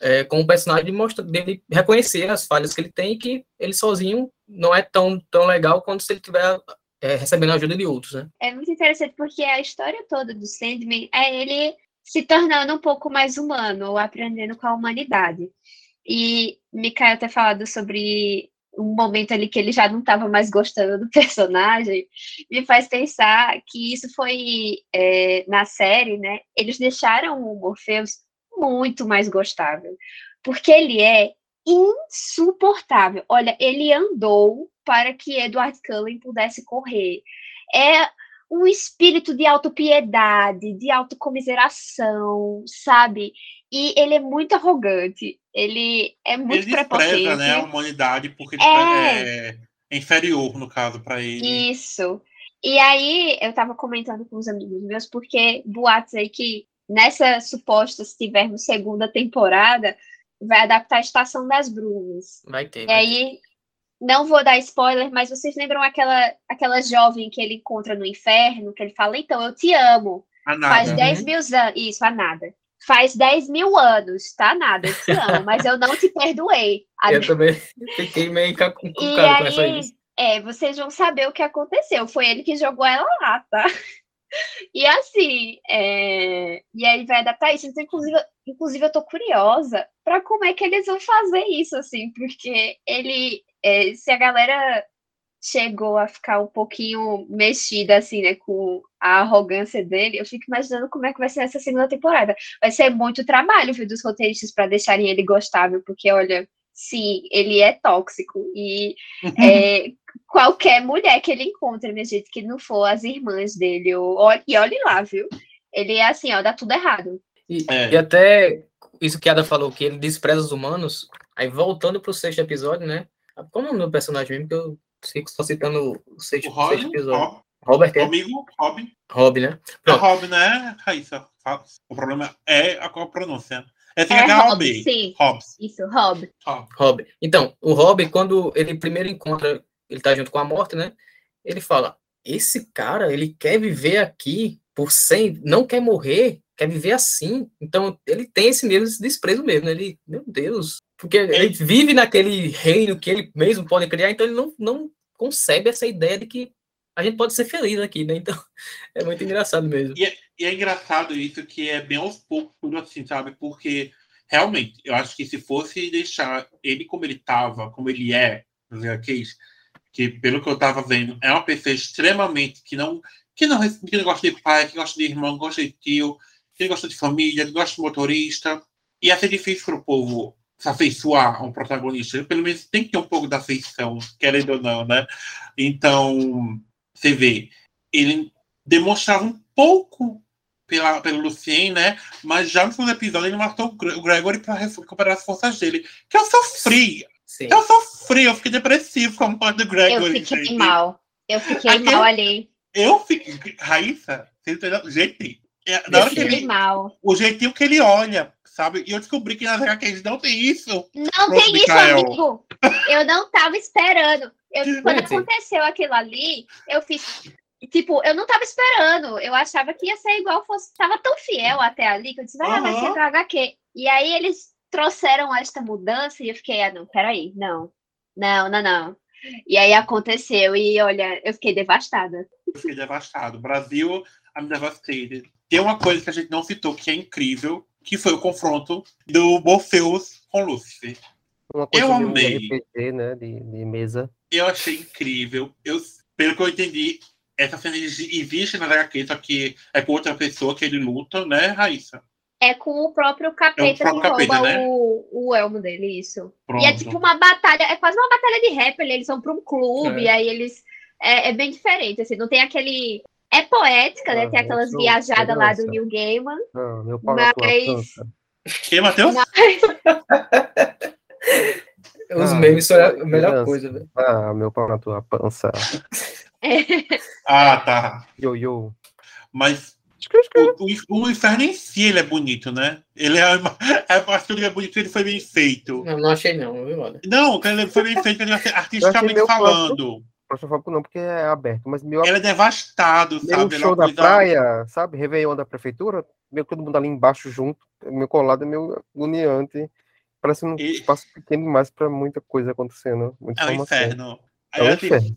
é, com o personagem, mostra, dele reconhecer as falhas que ele tem e que ele sozinho não é tão, tão legal quanto se ele tiver é, recebendo a ajuda de outros, né? É muito interessante porque a história toda do Sandman é ele se tornando um pouco mais humano, ou aprendendo com a humanidade. E Mikael ter falado sobre um momento ali que ele já não estava mais gostando do <laughs> personagem, me faz pensar que isso foi é, na série, né? Eles deixaram o Morpheus muito mais gostável, porque ele é insuportável. Olha, ele andou para que Edward Cullen pudesse correr. É um espírito de autopiedade, de autocomiseração, sabe? E ele é muito arrogante. Ele é muito ele prepotente. né, a humanidade porque é... é inferior, no caso, para ele. Isso. E aí, eu tava comentando com os amigos meus, porque boatos aí que nessa suposta, se tivermos segunda temporada, vai adaptar a Estação das Brumas. Vai ter. E vai ter. aí, não vou dar spoiler, mas vocês lembram aquela, aquela jovem que ele encontra no inferno, que ele fala, então, eu te amo. A Faz nada. 10 mil anos. Isso, a nada. Faz 10 mil anos, tá nada, eu te amo, mas eu não te perdoei. Eu <laughs> também fiquei meio encacu- E encucado com essa aí, é, vocês vão saber o que aconteceu. Foi ele que jogou ela lá, tá? <laughs> E assim, é, e aí vai adaptar isso. Então, inclusive, inclusive eu tô curiosa para como é que eles vão fazer isso, assim, porque ele, é, se a galera chegou a ficar um pouquinho mexida, assim, né, com a arrogância dele, eu fico imaginando como é que vai ser essa segunda temporada. Vai ser muito trabalho, viu, dos roteiristas para deixarem ele gostável, porque olha, sim, ele é tóxico e <laughs> é, qualquer mulher que ele encontra, minha gente, que não for as irmãs dele, ou, olhe- e olhe lá, viu? Ele é assim, ó, dá tudo errado. E, É. e até isso que a Ada falou, que ele despreza os humanos, aí voltando pro sexto episódio, né? Como é o meu personagem mesmo, que eu fico só citando o sexto, O Rob, sexto episódio. Rob, Robert é? amigo, Rob. Rob, né? É Pronto. Rob, né, Raíssa? O problema é a pronúncia. É assim É é Rob, Rob. sim. Hobbs. Isso, Rob. Rob. Rob. Então, o Rob, quando ele primeiro encontra, ele tá junto com a morte, né? Ele fala: esse cara, ele quer viver aqui por 100, não quer morrer, quer viver assim. Então, ele tem esse mesmo esse desprezo mesmo. né? Ele, meu Deus, porque ele vive naquele reino que ele mesmo pode criar, então ele não, não concebe essa ideia de que a gente pode ser feliz aqui, né? Então, <laughs> é muito engraçado mesmo. E é engraçado isso, que é bem aos poucos, tudo assim, sabe? Porque, realmente, eu acho que se fosse deixar ele como ele estava, como ele é, nos HQs, que pelo que eu estava vendo, é uma pessoa extremamente que não, que não, que não gosta de pai, que gosta de irmão, gosta de tio, que gosta de família, que gosta de motorista. Ia ser difícil para o povo se afeiçoar a um protagonista. Pelo menos tem que ter um pouco da afeição, querendo ou não, né? Então, você vê, ele demonstrava um pouco pela, pelo Lucien, né? Mas já no segundo episódio ele matou o Gre- o Gregory para recuperar as forças dele. Que eu sofri! Sim. Eu sofri, eu fiquei depressivo com a morte do Eu Gregory. fiquei gente. mal. Eu fiquei Aquele- mal ali. Eu fiquei. Raíssa, você entendeu? Gente, é, na hora que ele, mal. o jeitinho que ele olha, sabe? E eu descobri que nas HQs não tem isso. Não Pronto, tem isso, Mikael. amigo. Eu não tava esperando. Eu, quando aconteceu aquilo ali, eu fiz. Tipo, eu não tava esperando. Eu achava que ia ser igual fosse. Tava tão fiel até ali que eu disse, ah, vai ser pra HQ. E aí eles trouxeram esta mudança e eu fiquei, ah, não, peraí, não. Não, não, não. E aí aconteceu, e olha, eu fiquei devastada. Eu fiquei devastado. Brasil, I'm devastated. Tem uma coisa que a gente não citou que é incrível, que foi o confronto do Morpheus com Lúcifer. Uma coisa Eu amei. RPG, né? De, de mesa. Eu achei incrível. Eu, pelo que eu entendi, essa cena exi- existe na HQ, só que é com outra pessoa que ele luta, né, Raíssa? É com o próprio capeta próprio que rouba capeta, né? o, o elmo dele, isso. Pronto. E é tipo uma batalha, é quase uma batalha de rap, eles vão para um clube, É. e aí eles. É, é bem diferente, assim, não tem aquele. É poética, né? Ah, Tem aquelas viajadas lá do. Neil Gaiman. Ah, meu pau na tua Mas- pança. Quem, Matheus? Os Ah, memes são a melhor criança. coisa, velho. Ah, meu pau na tua pança. <laughs> Ah, tá. Yo, yo. Mas o, o, o inferno em si ele é bonito, né? Ele é, uma- <laughs> é acho que ele é bonito, ele foi bem feito. Não, não achei não, viu, olha. Não, que ele foi bem feito é artisticamente falando. Claustrofóbico não, porque é aberto, mas meu, Ele é devastado, meio sabe? É show da coisa- praia, sabe? Réveillon da prefeitura, meio todo mundo ali embaixo junto, meu colado é meio agoniante. Parece um E- espaço pequeno demais pra muita coisa acontecendo. Muita É o informação. inferno. É o Aí, assim, inferno.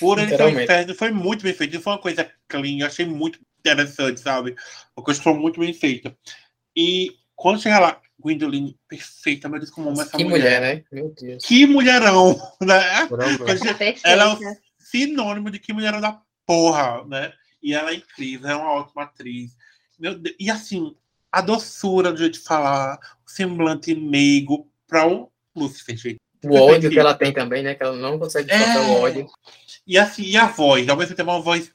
Por ele Literalmente. inferno, foi muito bem feito. Foi uma coisa clean, eu achei muito interessante, sabe? Uma coisa que foi muito bem feita. E quando chega lá, Gwendolyn, perfeita, meu Deus, como ama essa Que mulher, né? Meu Deus. Que mulherão, né? Perfeita. Ela é o sinônimo de que mulherão da porra, né? E ela é incrível, é uma ótima atriz. Meu Deus, E assim, a doçura do jeito de falar, o semblante meigo para o Lúcifer, gente. O ódio que ela tem também, né? Que ela não consegue É. soltar o ódio. E assim, e a voz, ao mesmo tempo uma voz,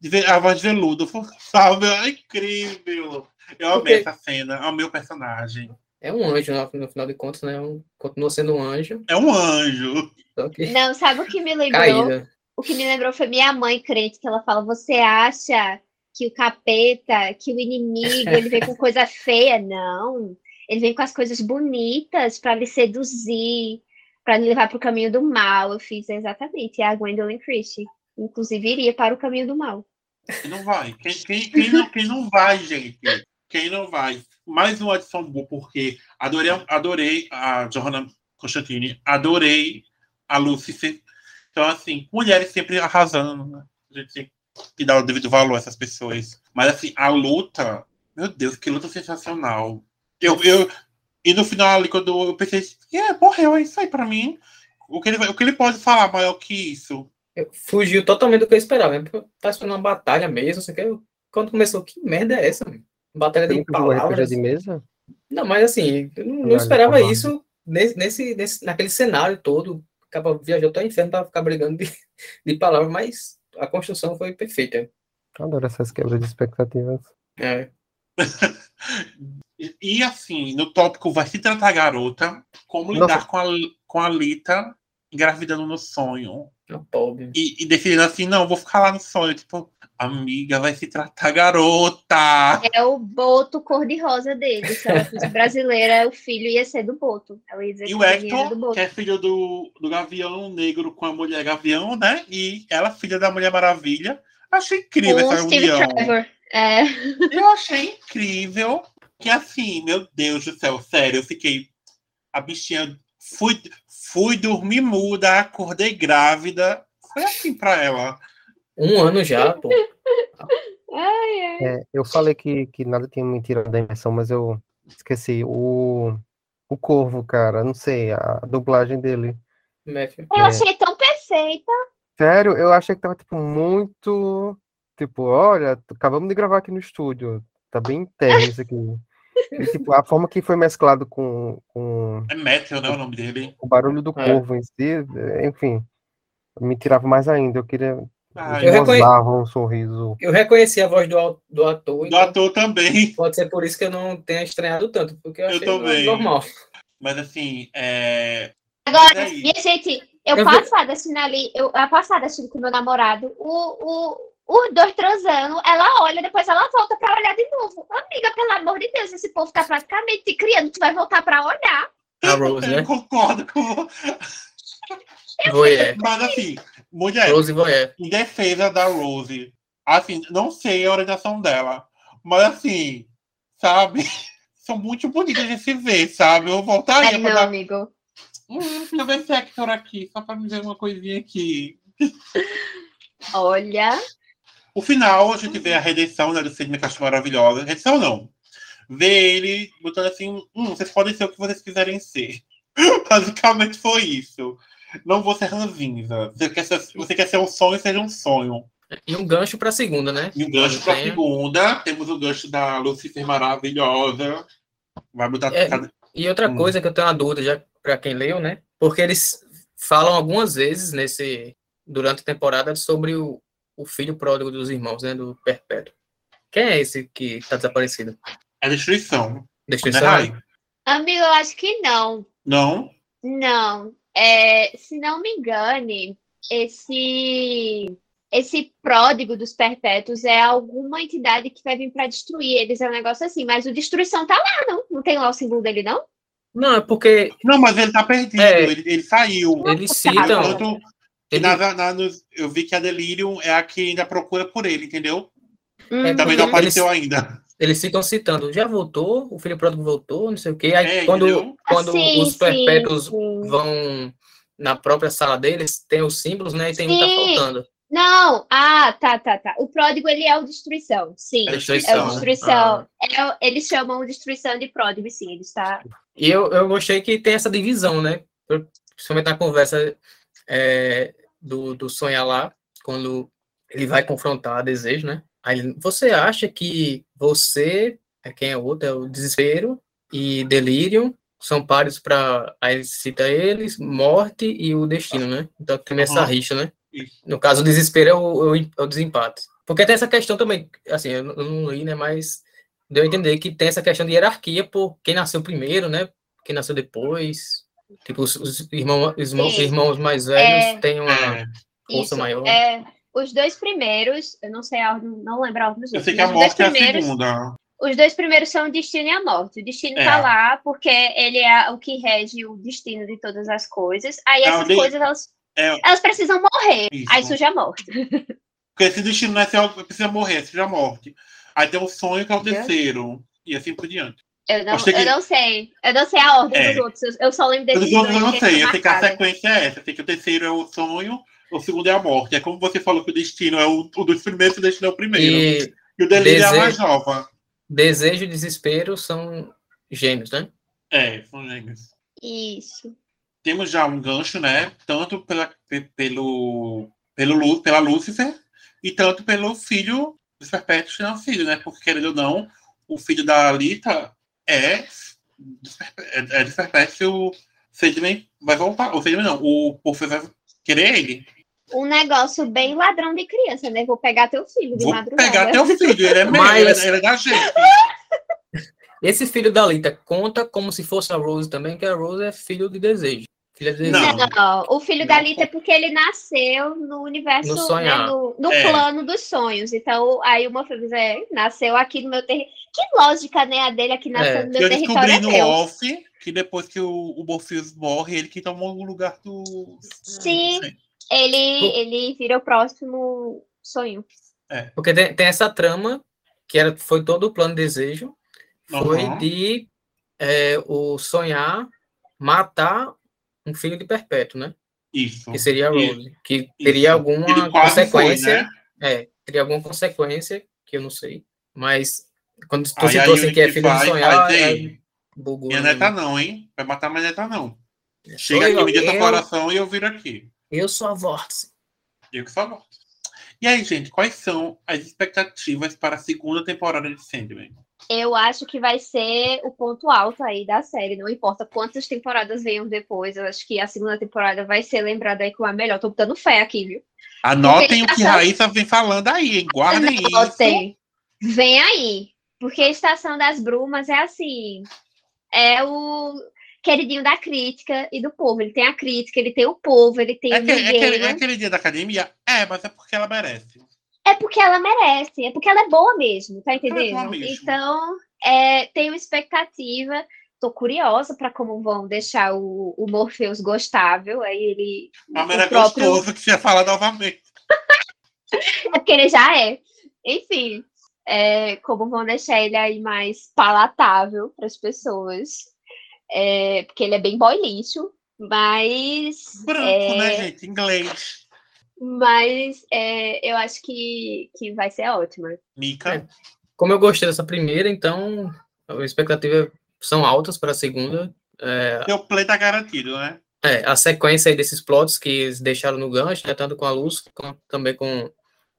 de a voz de veludo, <laughs> sabe? É incrível. Eu amei Porque- essa cena, amei o personagem. É um anjo, no, final de contas, né? Um, continua sendo um anjo, É um anjo. que <laughs> Não, sabe o que me <laughs> lembrou? caída. O que me lembrou foi minha mãe crente, que ela fala: Você acha que o capeta, que o inimigo, ele vem com <laughs> coisa feia? Não. ele vem com as coisas bonitas para lhe seduzir, para lhe levar para o caminho do mal. Eu fiz exatamente. E a Gwendolyn Christie, inclusive, iria para o caminho do mal. Quem não vai? Quem, quem, quem, não, quem não vai, gente? Quem não vai? Mais uma adição boa, porque adorei, adorei a Johanna Constantine, adorei a Lucifer. Então, assim, mulheres sempre arrasando, né? A gente tem que dar o devido valor a essas pessoas. Mas, assim, a luta, meu Deus, que luta sensacional. Eu, eu, e no final, ali, quando eu pensei, é, morreu, é isso aí pra mim. O que, ele, o que ele pode falar maior que isso? Fugiu totalmente do que eu esperava. Tá esperando uma batalha mesmo. Você quer... Quando começou, que merda é essa? Mano? Batalha de palavras. de mesa? Não, mas assim, eu não, não esperava isso nesse, nesse, nesse, naquele cenário todo. Acaba viajou até o inferno para ficar brigando de, <laughs> de palavras, mas a construção foi perfeita. Adoro essas quebras de expectativas. É. <laughs> e assim, no tópico vai se tratar garota, como lidar com a, com a Lita engravidando no sonho. Pobre. E, e definindo assim, não, vou ficar lá no sonho. Tipo, amiga, vai se tratar garota. É o boto cor-de-rosa dele. Se ela fosse brasileira, o filho ia ser do boto. e o Hector, que é filho do, do Gavião Negro com a mulher Gavião, né? E ela, filha da Mulher Maravilha. Achei incrível com essa Steve união. Trevor. É. Eu achei incrível. Que assim, meu Deus do céu, sério, eu fiquei. A bichinha. Fui, fui dormir muda, acordei grávida. Foi assim pra ela. Um ano já, pô. <laughs> Ai, ai. É, eu falei que, que nada tinha mentira da inversão, mas eu esqueci. O, o Corvo, cara, não sei, a dublagem dele. Matthew. Eu achei tão perfeita. Sério, eu achei que tava, tipo, muito. Tipo, olha, acabamos de gravar aqui no estúdio. Tá bem interno isso aqui. E, tipo, a forma que foi mesclado com. com É Matthew, né? O nome dele. o barulho do É. corvo em si, enfim. Me tirava mais ainda. Eu queria. Ah, Eu reconhe- um sorriso. Eu reconheci a voz do, do ator, Do então ator também. pode ser por isso que eu não tenha estranhado tanto, porque eu Eu achei também. normal. Mas assim, é. Agora, minha gente, eu Eu vi- passada assistindo ali, eu a passada assistindo com meu namorado, o, o, os dois transando, ela olha, depois ela volta pra olhar de novo. Amiga, pelo amor de Deus, esse povo tá praticamente te criando, tu vai voltar pra olhar. A Rose, Eu né? concordo com. Voyeur. Mas assim, mulher, Rose Voyeur. em defesa da Rose, assim, não sei a orientação dela, mas assim, sabe? <laughs> São muito bonitas de se ver, sabe? Eu voltaria Ai, pra não, dar. amigo. Hum, deixa eu ver esse Hector aqui, só pra me dizer uma coisinha aqui. Olha, O final, a gente vê a redenção né, do Sidney Castro maravilhosa. Redenção não. Vê ele botando assim, hum, vocês podem ser o que vocês quiserem ser. <laughs> Basicamente foi isso. Não vou ser ranzinza. Você quer ser, você quer ser um sonho, seja um sonho. E um gancho pra segunda, né? E o gancho para Tem- segunda, temos o gancho da Lucifer maravilhosa. Vai mudar É. cada... E outra Hum. coisa que eu tenho uma dúvida já para quem leu, né? Porque eles falam algumas vezes nesse durante a temporada sobre o, o filho pródigo dos irmãos, né? Do Perpétuo. Quem é esse que tá desaparecido? É destruição. Né, Destruição? Rai? amigo, eu acho que não. Não? Não. É, se não me engane, esse esse pródigo dos perpétuos é alguma entidade que vai vir para destruir eles, é um negócio assim, mas o destruição tá lá, não? Não tem lá o símbolo dele, não? Não, é porque Não, mas ele tá perdido. É. Ele, ele saiu. eles citam. Que ele- na- na- eu vi que a Delirium é a que ainda procura por ele, entendeu? Uhum. Também não Eles- apareceu ainda. Eles ficam citando, já voltou, o filho pródigo voltou, não sei o quê. Aí É, quando, entendeu? quando Sim, os perpétuos sim. vão na própria sala deles, tem os símbolos, né? E tem um que tá faltando. Não, ah, tá, tá, tá. O pródigo ele é o destruição, sim. É É o destruição, né? destruição. É eles chamam o destruição de pródigo, sim. Ele está. E eu, eu gostei que tem essa divisão, né? Principalmente na conversa é, do, do sonhar lá, quando ele vai confrontar desejo, né? Aí ele, você acha que você, é quem é o outro, é o desespero e delírio, são pares para. Aí cita eles, morte e o destino, né? Então tem essa Uhum. rixa, né? Isso. No caso, o desespero é o, é o, é desempate. Porque tem essa questão também, assim, eu não li, né? Mas deu a entender que tem essa questão de hierarquia por quem nasceu primeiro, né? Quem nasceu depois. Tipo, os, os irmão, os irmãos, mais velhos É. têm uma É, força Isso, maior. É, os dois primeiros, eu não sei a ordem, não lembro a ordem dos eu sei que a mas os dois morte é a primeiros. segunda. Os dois primeiros são o destino e a morte. O destino É. tá lá porque ele é o que rege o destino de todas as coisas. Aí É, essas coisas, elas, É, elas precisam morrer. Isso. Aí surge a morte. <laughs> porque esse destino não é se precisa morrer, é seja a morte. Aí tem o sonho que é o terceiro. E assim por diante. Eu não, que- eu não sei. Eu não sei a ordem É. dos outros. Eu- só lembro desses outros eu dois não sei, eu sei que a sequência é essa. Eu sei que o terceiro é o sonho, o segundo é a morte. É como você falou que o destino é o, o dos primeiros, o destino é o primeiro. E, E o delírio é a desejo- mais nova. desejo e desespero são gêmeos, né? É, são gêmeos. Isso. Temos já um gancho, né? Tanto pela, pe- pelo, pelo, pela Lúcifer e tanto pelo filho dos perpétuos que não é um filho, né? Porque, querendo ou não, o filho da Alita é é, é dos perpétuos e o Sandman vai voltar. O Sandman não, o Morpheus vai querer ele. Um negócio bem ladrão de criança, né? Vou pegar teu filho de Vou madrugada. pegar teu filho, ele é meu, Mas- ele, é- ele é da gente. <laughs> Esse filho da Lita conta como se fosse a Rose também, que a Rose é filho de desejo. Filha de desejo. Não. Não, o filho da Não. Lita é porque ele nasceu no universo, No né, no, no É. plano dos sonhos. Então, aí o Morpheus é, nasceu aqui no meu território. Que lógica, né? A dele aqui nasceu É. no meu Eu território descobri é no off que depois que o, o Morpheus morre, ele que tomou o lugar do. Sim. Ele, Pô. ele vira o próximo sonho. Porque tem, tem essa trama, que era, foi todo o plano desejo, foi de é, o sonhar matar um filho de perpétuo, né? Isso. Que seria a Rose. Que teria Isso. alguma Ele quase foi, consequência. né? É, teria alguma consequência, que eu não sei. Mas quando tu Aí a citou assim que é filho de vai, sonhar, vai é, dizer, bugou. Minha né? neta não, hein? Vai matar minha neta não. Sou Chega aqui, me diz seu eu- coração e eu viro aqui. Eu sou a Vórtice. Eu que só volto. E aí, gente, quais são as expectativas para a segunda temporada de Sandman? Eu acho que vai ser o ponto alto aí da série. Não importa quantas temporadas venham depois. Eu acho que a segunda temporada vai ser lembrada aí como a melhor. Tô botando fé aqui, viu? Anotem o que Estação- Raíssa vem falando aí, hein? Guardem isso. Anotem. Vem aí. Porque a Estação das Brumas é assim. É o queridinho da crítica e do povo. Ele tem a crítica, ele tem o povo, ele tem É, o é aquele- é aquele dia da academia? É, mas é porque ela merece. É porque ela merece, é porque ela é boa mesmo, tá entendendo? boa mesmo. Então, é, tenho expectativa, tô curiosa para como vão deixar o, o Morpheus gostável, aí ele. Mas era próprio- gostoso que você fala novamente. <laughs> É porque ele já é. Enfim, é, como vão deixar ele aí mais palatável para as pessoas. É, porque ele é bem boy lixo, mas. Branco, é, né, gente? Inglês. Mas é, eu acho que, que vai ser ótima. Mica. É. Como eu gostei dessa primeira, então as expectativas são altas para a segunda. É, Seu play tá garantido, né? é, a sequência aí desses plots que eles deixaram no gancho, né, tanto com a Luz, como também com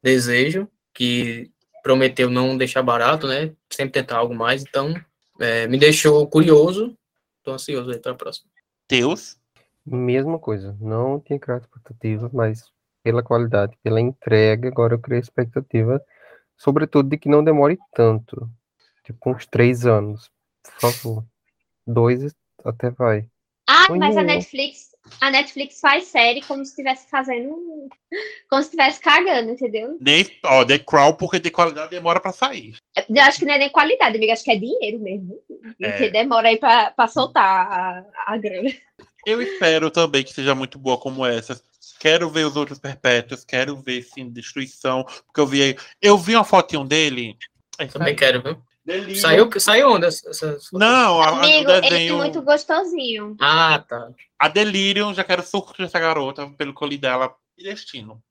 Desejo, que prometeu não deixar barato, né? Sempre tentar algo mais. Então, é, me deixou curioso. Tô ansioso aí para a próxima. Deus. Mesma coisa, não tinha criado expectativa, mas pela qualidade, pela entrega, agora eu criei expectativa, sobretudo de que não demore tanto, tipo uns três anos, por favor. Dois até vai. Ah, mas a. Netflix, a Netflix faz série como se estivesse fazendo. Como se estivesse cagando, entendeu? Nem, ó, The Crown, porque de qualidade demora pra sair. Eu acho que não é nem qualidade, amiga, acho que é dinheiro mesmo. É. Porque demora aí pra, pra soltar a, a grana. Eu espero também que seja muito boa como essa. Quero ver os outros perpétuos, quero ver sim destruição, porque eu vi eu vi uma fotinho dele. É, Também quero, viu? Delírio. Saiu, saiu onde? essa- essas- Não, a, a, Amigo, o ele é desenho, muito gostosinho. Ah, tá. a Delirium, já quero surto dessa garota, pelo li dela e destino.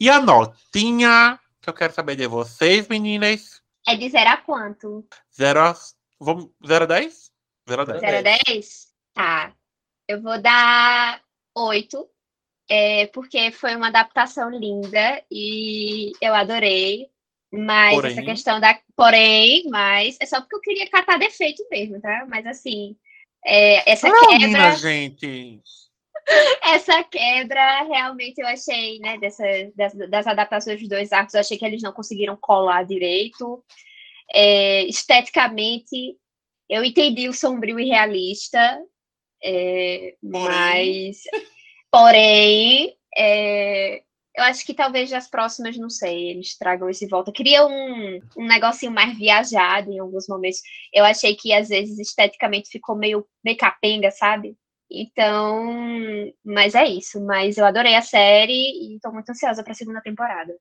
E a notinha que eu quero saber de vocês, meninas. É de 0 a quanto? 0 a, vamos, 0 a 10? 0 a 10. 0 a 10? Tá. Eu vou dar 8. É, porque foi uma adaptação linda e eu adorei. Mas Porém. essa questão da. Porém, mas é só porque eu queria catar defeito mesmo, tá? Mas assim, é, essa Não, quebra. minha gente. <laughs> essa quebra realmente eu achei, né, dessa, das, das adaptações dos dois arcos, eu achei que eles não conseguiram colar direito. É, esteticamente, eu entendi o sombrio e realista, é, Porém. mas, porém, é, Eu acho que talvez as próximas, não sei, eles tragam isso de volta. Queria um, um negocinho mais viajado em alguns momentos. Eu achei que às vezes esteticamente ficou meio, meio capenga, sabe? Então, mas é isso. Mas eu adorei a série e tô muito ansiosa para a segunda temporada.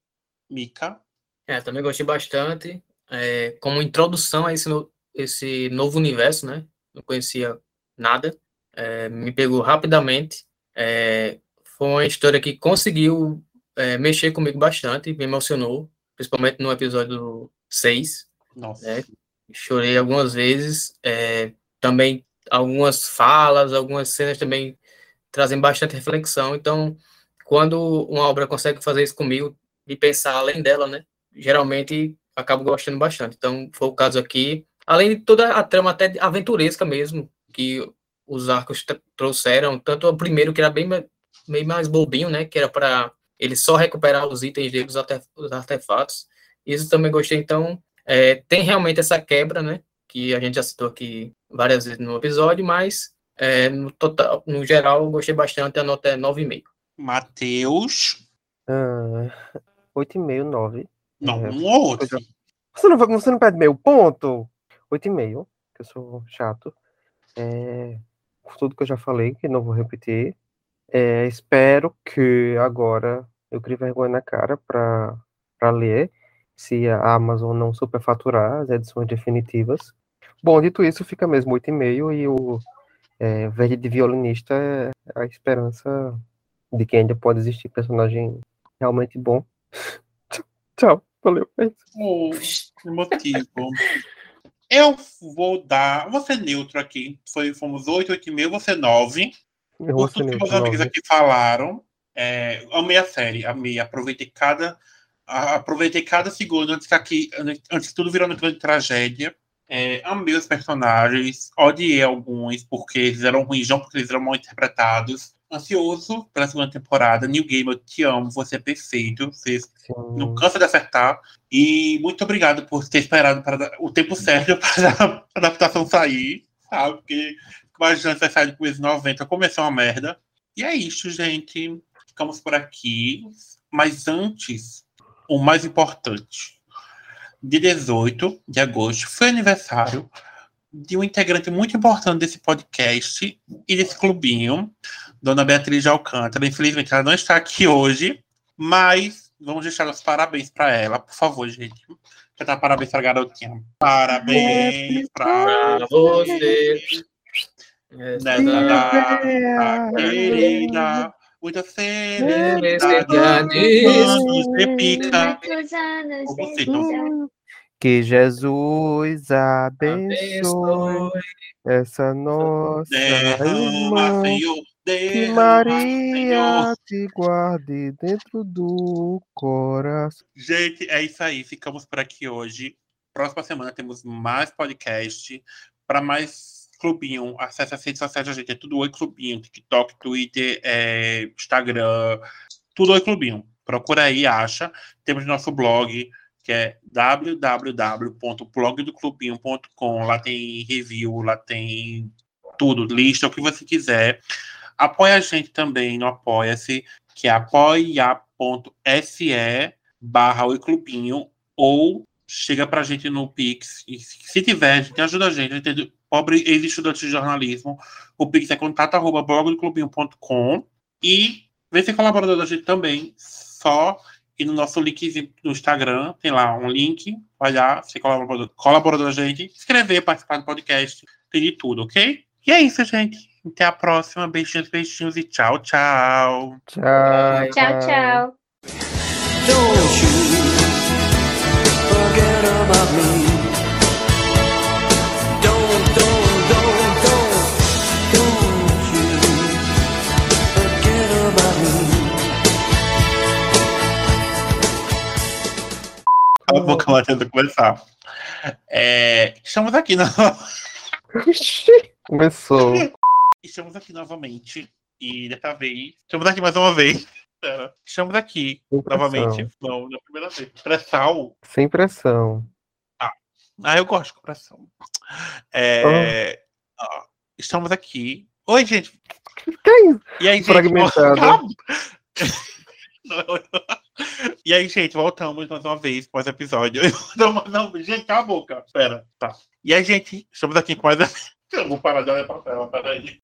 Mica. É, também gostei bastante. É, como introdução a esse, no, esse novo universo, né? Não conhecia nada. É, me pegou rapidamente. É, foi uma história que conseguiu é, mexer comigo bastante, me emocionou, principalmente no episódio 6. Nossa. Né? Chorei algumas vezes. É, também algumas falas, algumas cenas também trazem bastante reflexão. Então, quando uma obra consegue fazer isso comigo, de pensar além dela, né? Geralmente acabo gostando bastante. Então, foi o caso aqui. Além de toda a trama até aventuresca mesmo, que os arcos trouxeram, tanto o primeiro, que era bem meio mais bobinho, né? Que era para ele só recuperar os itens dele, os artefatos. Isso também gostei. Então, é, tem realmente essa quebra, né? Que a gente já citou aqui várias vezes no episódio, mas é, no, total, no geral, gostei bastante. A nota é 9,5. Matheus. Ah, 8,5, 9. Não, É, um ou outro. Você não, vai- você não pede meio ponto? 8,5, que eu sou chato. É, por tudo que eu já falei, que não vou repetir. É, espero que agora eu crie vergonha na cara para ler, se a Amazon não superfaturar as edições definitivas. Bom, dito isso, fica mesmo 8,5 e o é, Verde de Violinista é a esperança de que ainda pode existir personagem realmente bom. <laughs> Tchau, valeu. é que motivo. Eu vou dar. Vou ser neutro aqui. Foi, fomos 8, 8,5, você 9. Tudo que neutro, meus amigos aqui falaram, é, amei a série, amei, aproveitei cada, aproveitei cada segundo antes que aqui, antes que tudo virou uma grande tragédia. É, amei os personagens, odiei alguns porque eles eram ruins, não porque eles eram mal interpretados. Ansioso pela segunda temporada. New Game, eu te amo, você é perfeito. Você Sim. não cansa de acertar. E muito obrigado por ter esperado para o tempo certo <laughs> para a adaptação sair, sabe? Porque no começo de 90, começou uma merda. E é isso, gente. Ficamos por aqui. Mas antes, o mais importante. De 18 de agosto foi aniversário de um integrante muito importante desse podcast e desse clubinho, Dona Beatriz de Alcântara. Infelizmente, ela não está aqui hoje, mas vamos deixar os parabéns para ela, por favor, gente. Quer dar parabéns para a garotinha? Parabéns para você. É, nessa data querida. Muita felicidade. Felicidades. Anos de pica. Muitos anos Ou você, de então. vida. Que Jesus abençoe essa nossa irmã. Senhor. Que Maria te guarde dentro do coração. Gente, é isso aí. Ficamos por aqui hoje. Próxima semana temos mais podcast. Para mais clubinho, acesse as redes sociais da gente. É tudo Oi Clubinho. TikTok, Twitter, é, Instagram. Tudo Oi Clubinho. Procura aí, acha. Temos nosso blog, que é www.blogdoclubinho.com. Lá tem review, lá tem tudo, lista, o que você quiser. Apoia a gente também no Apoia-se, que é apoia.se barra Oi Clubinho, ou chega pra gente no Pix. E se tiver, a gente ajuda a gente. A gente pobre ex-estudante de jornalismo. O Pix é contato arroba blogdoclubinho.com. E vem ser colaborador da gente também. Só ir no nosso link no Instagram, tem lá um link. Vai lá, ser colaborador, colaborador da gente, escrever, participar do podcast, tem de tudo, ok? E é isso, gente. Até a próxima. Beijinhos, beijinhos e tchau, tchau. Tchau. Tchau, tchau. Don't you forget about me. Cala a boca lá começar. É, estamos aqui no... Começou. Estamos aqui novamente. E dessa vez. Estamos aqui mais uma vez. Pera. Estamos aqui Sem pressão. novamente. Não, na primeira vez. Pressão. Sem pressão. Ah, eu gosto de pressão. É, ó, estamos aqui. Oi, gente. Que isso? E aí, gente? Fragmentado. <laughs> Não, eu- E aí, gente, voltamos mais uma vez pós episódio. <laughs> Não, não, gente, cala a boca. Pera, tá. E aí, gente, estamos aqui com mais. <laughs> Eu vou parar de olhar pra tela, peraí.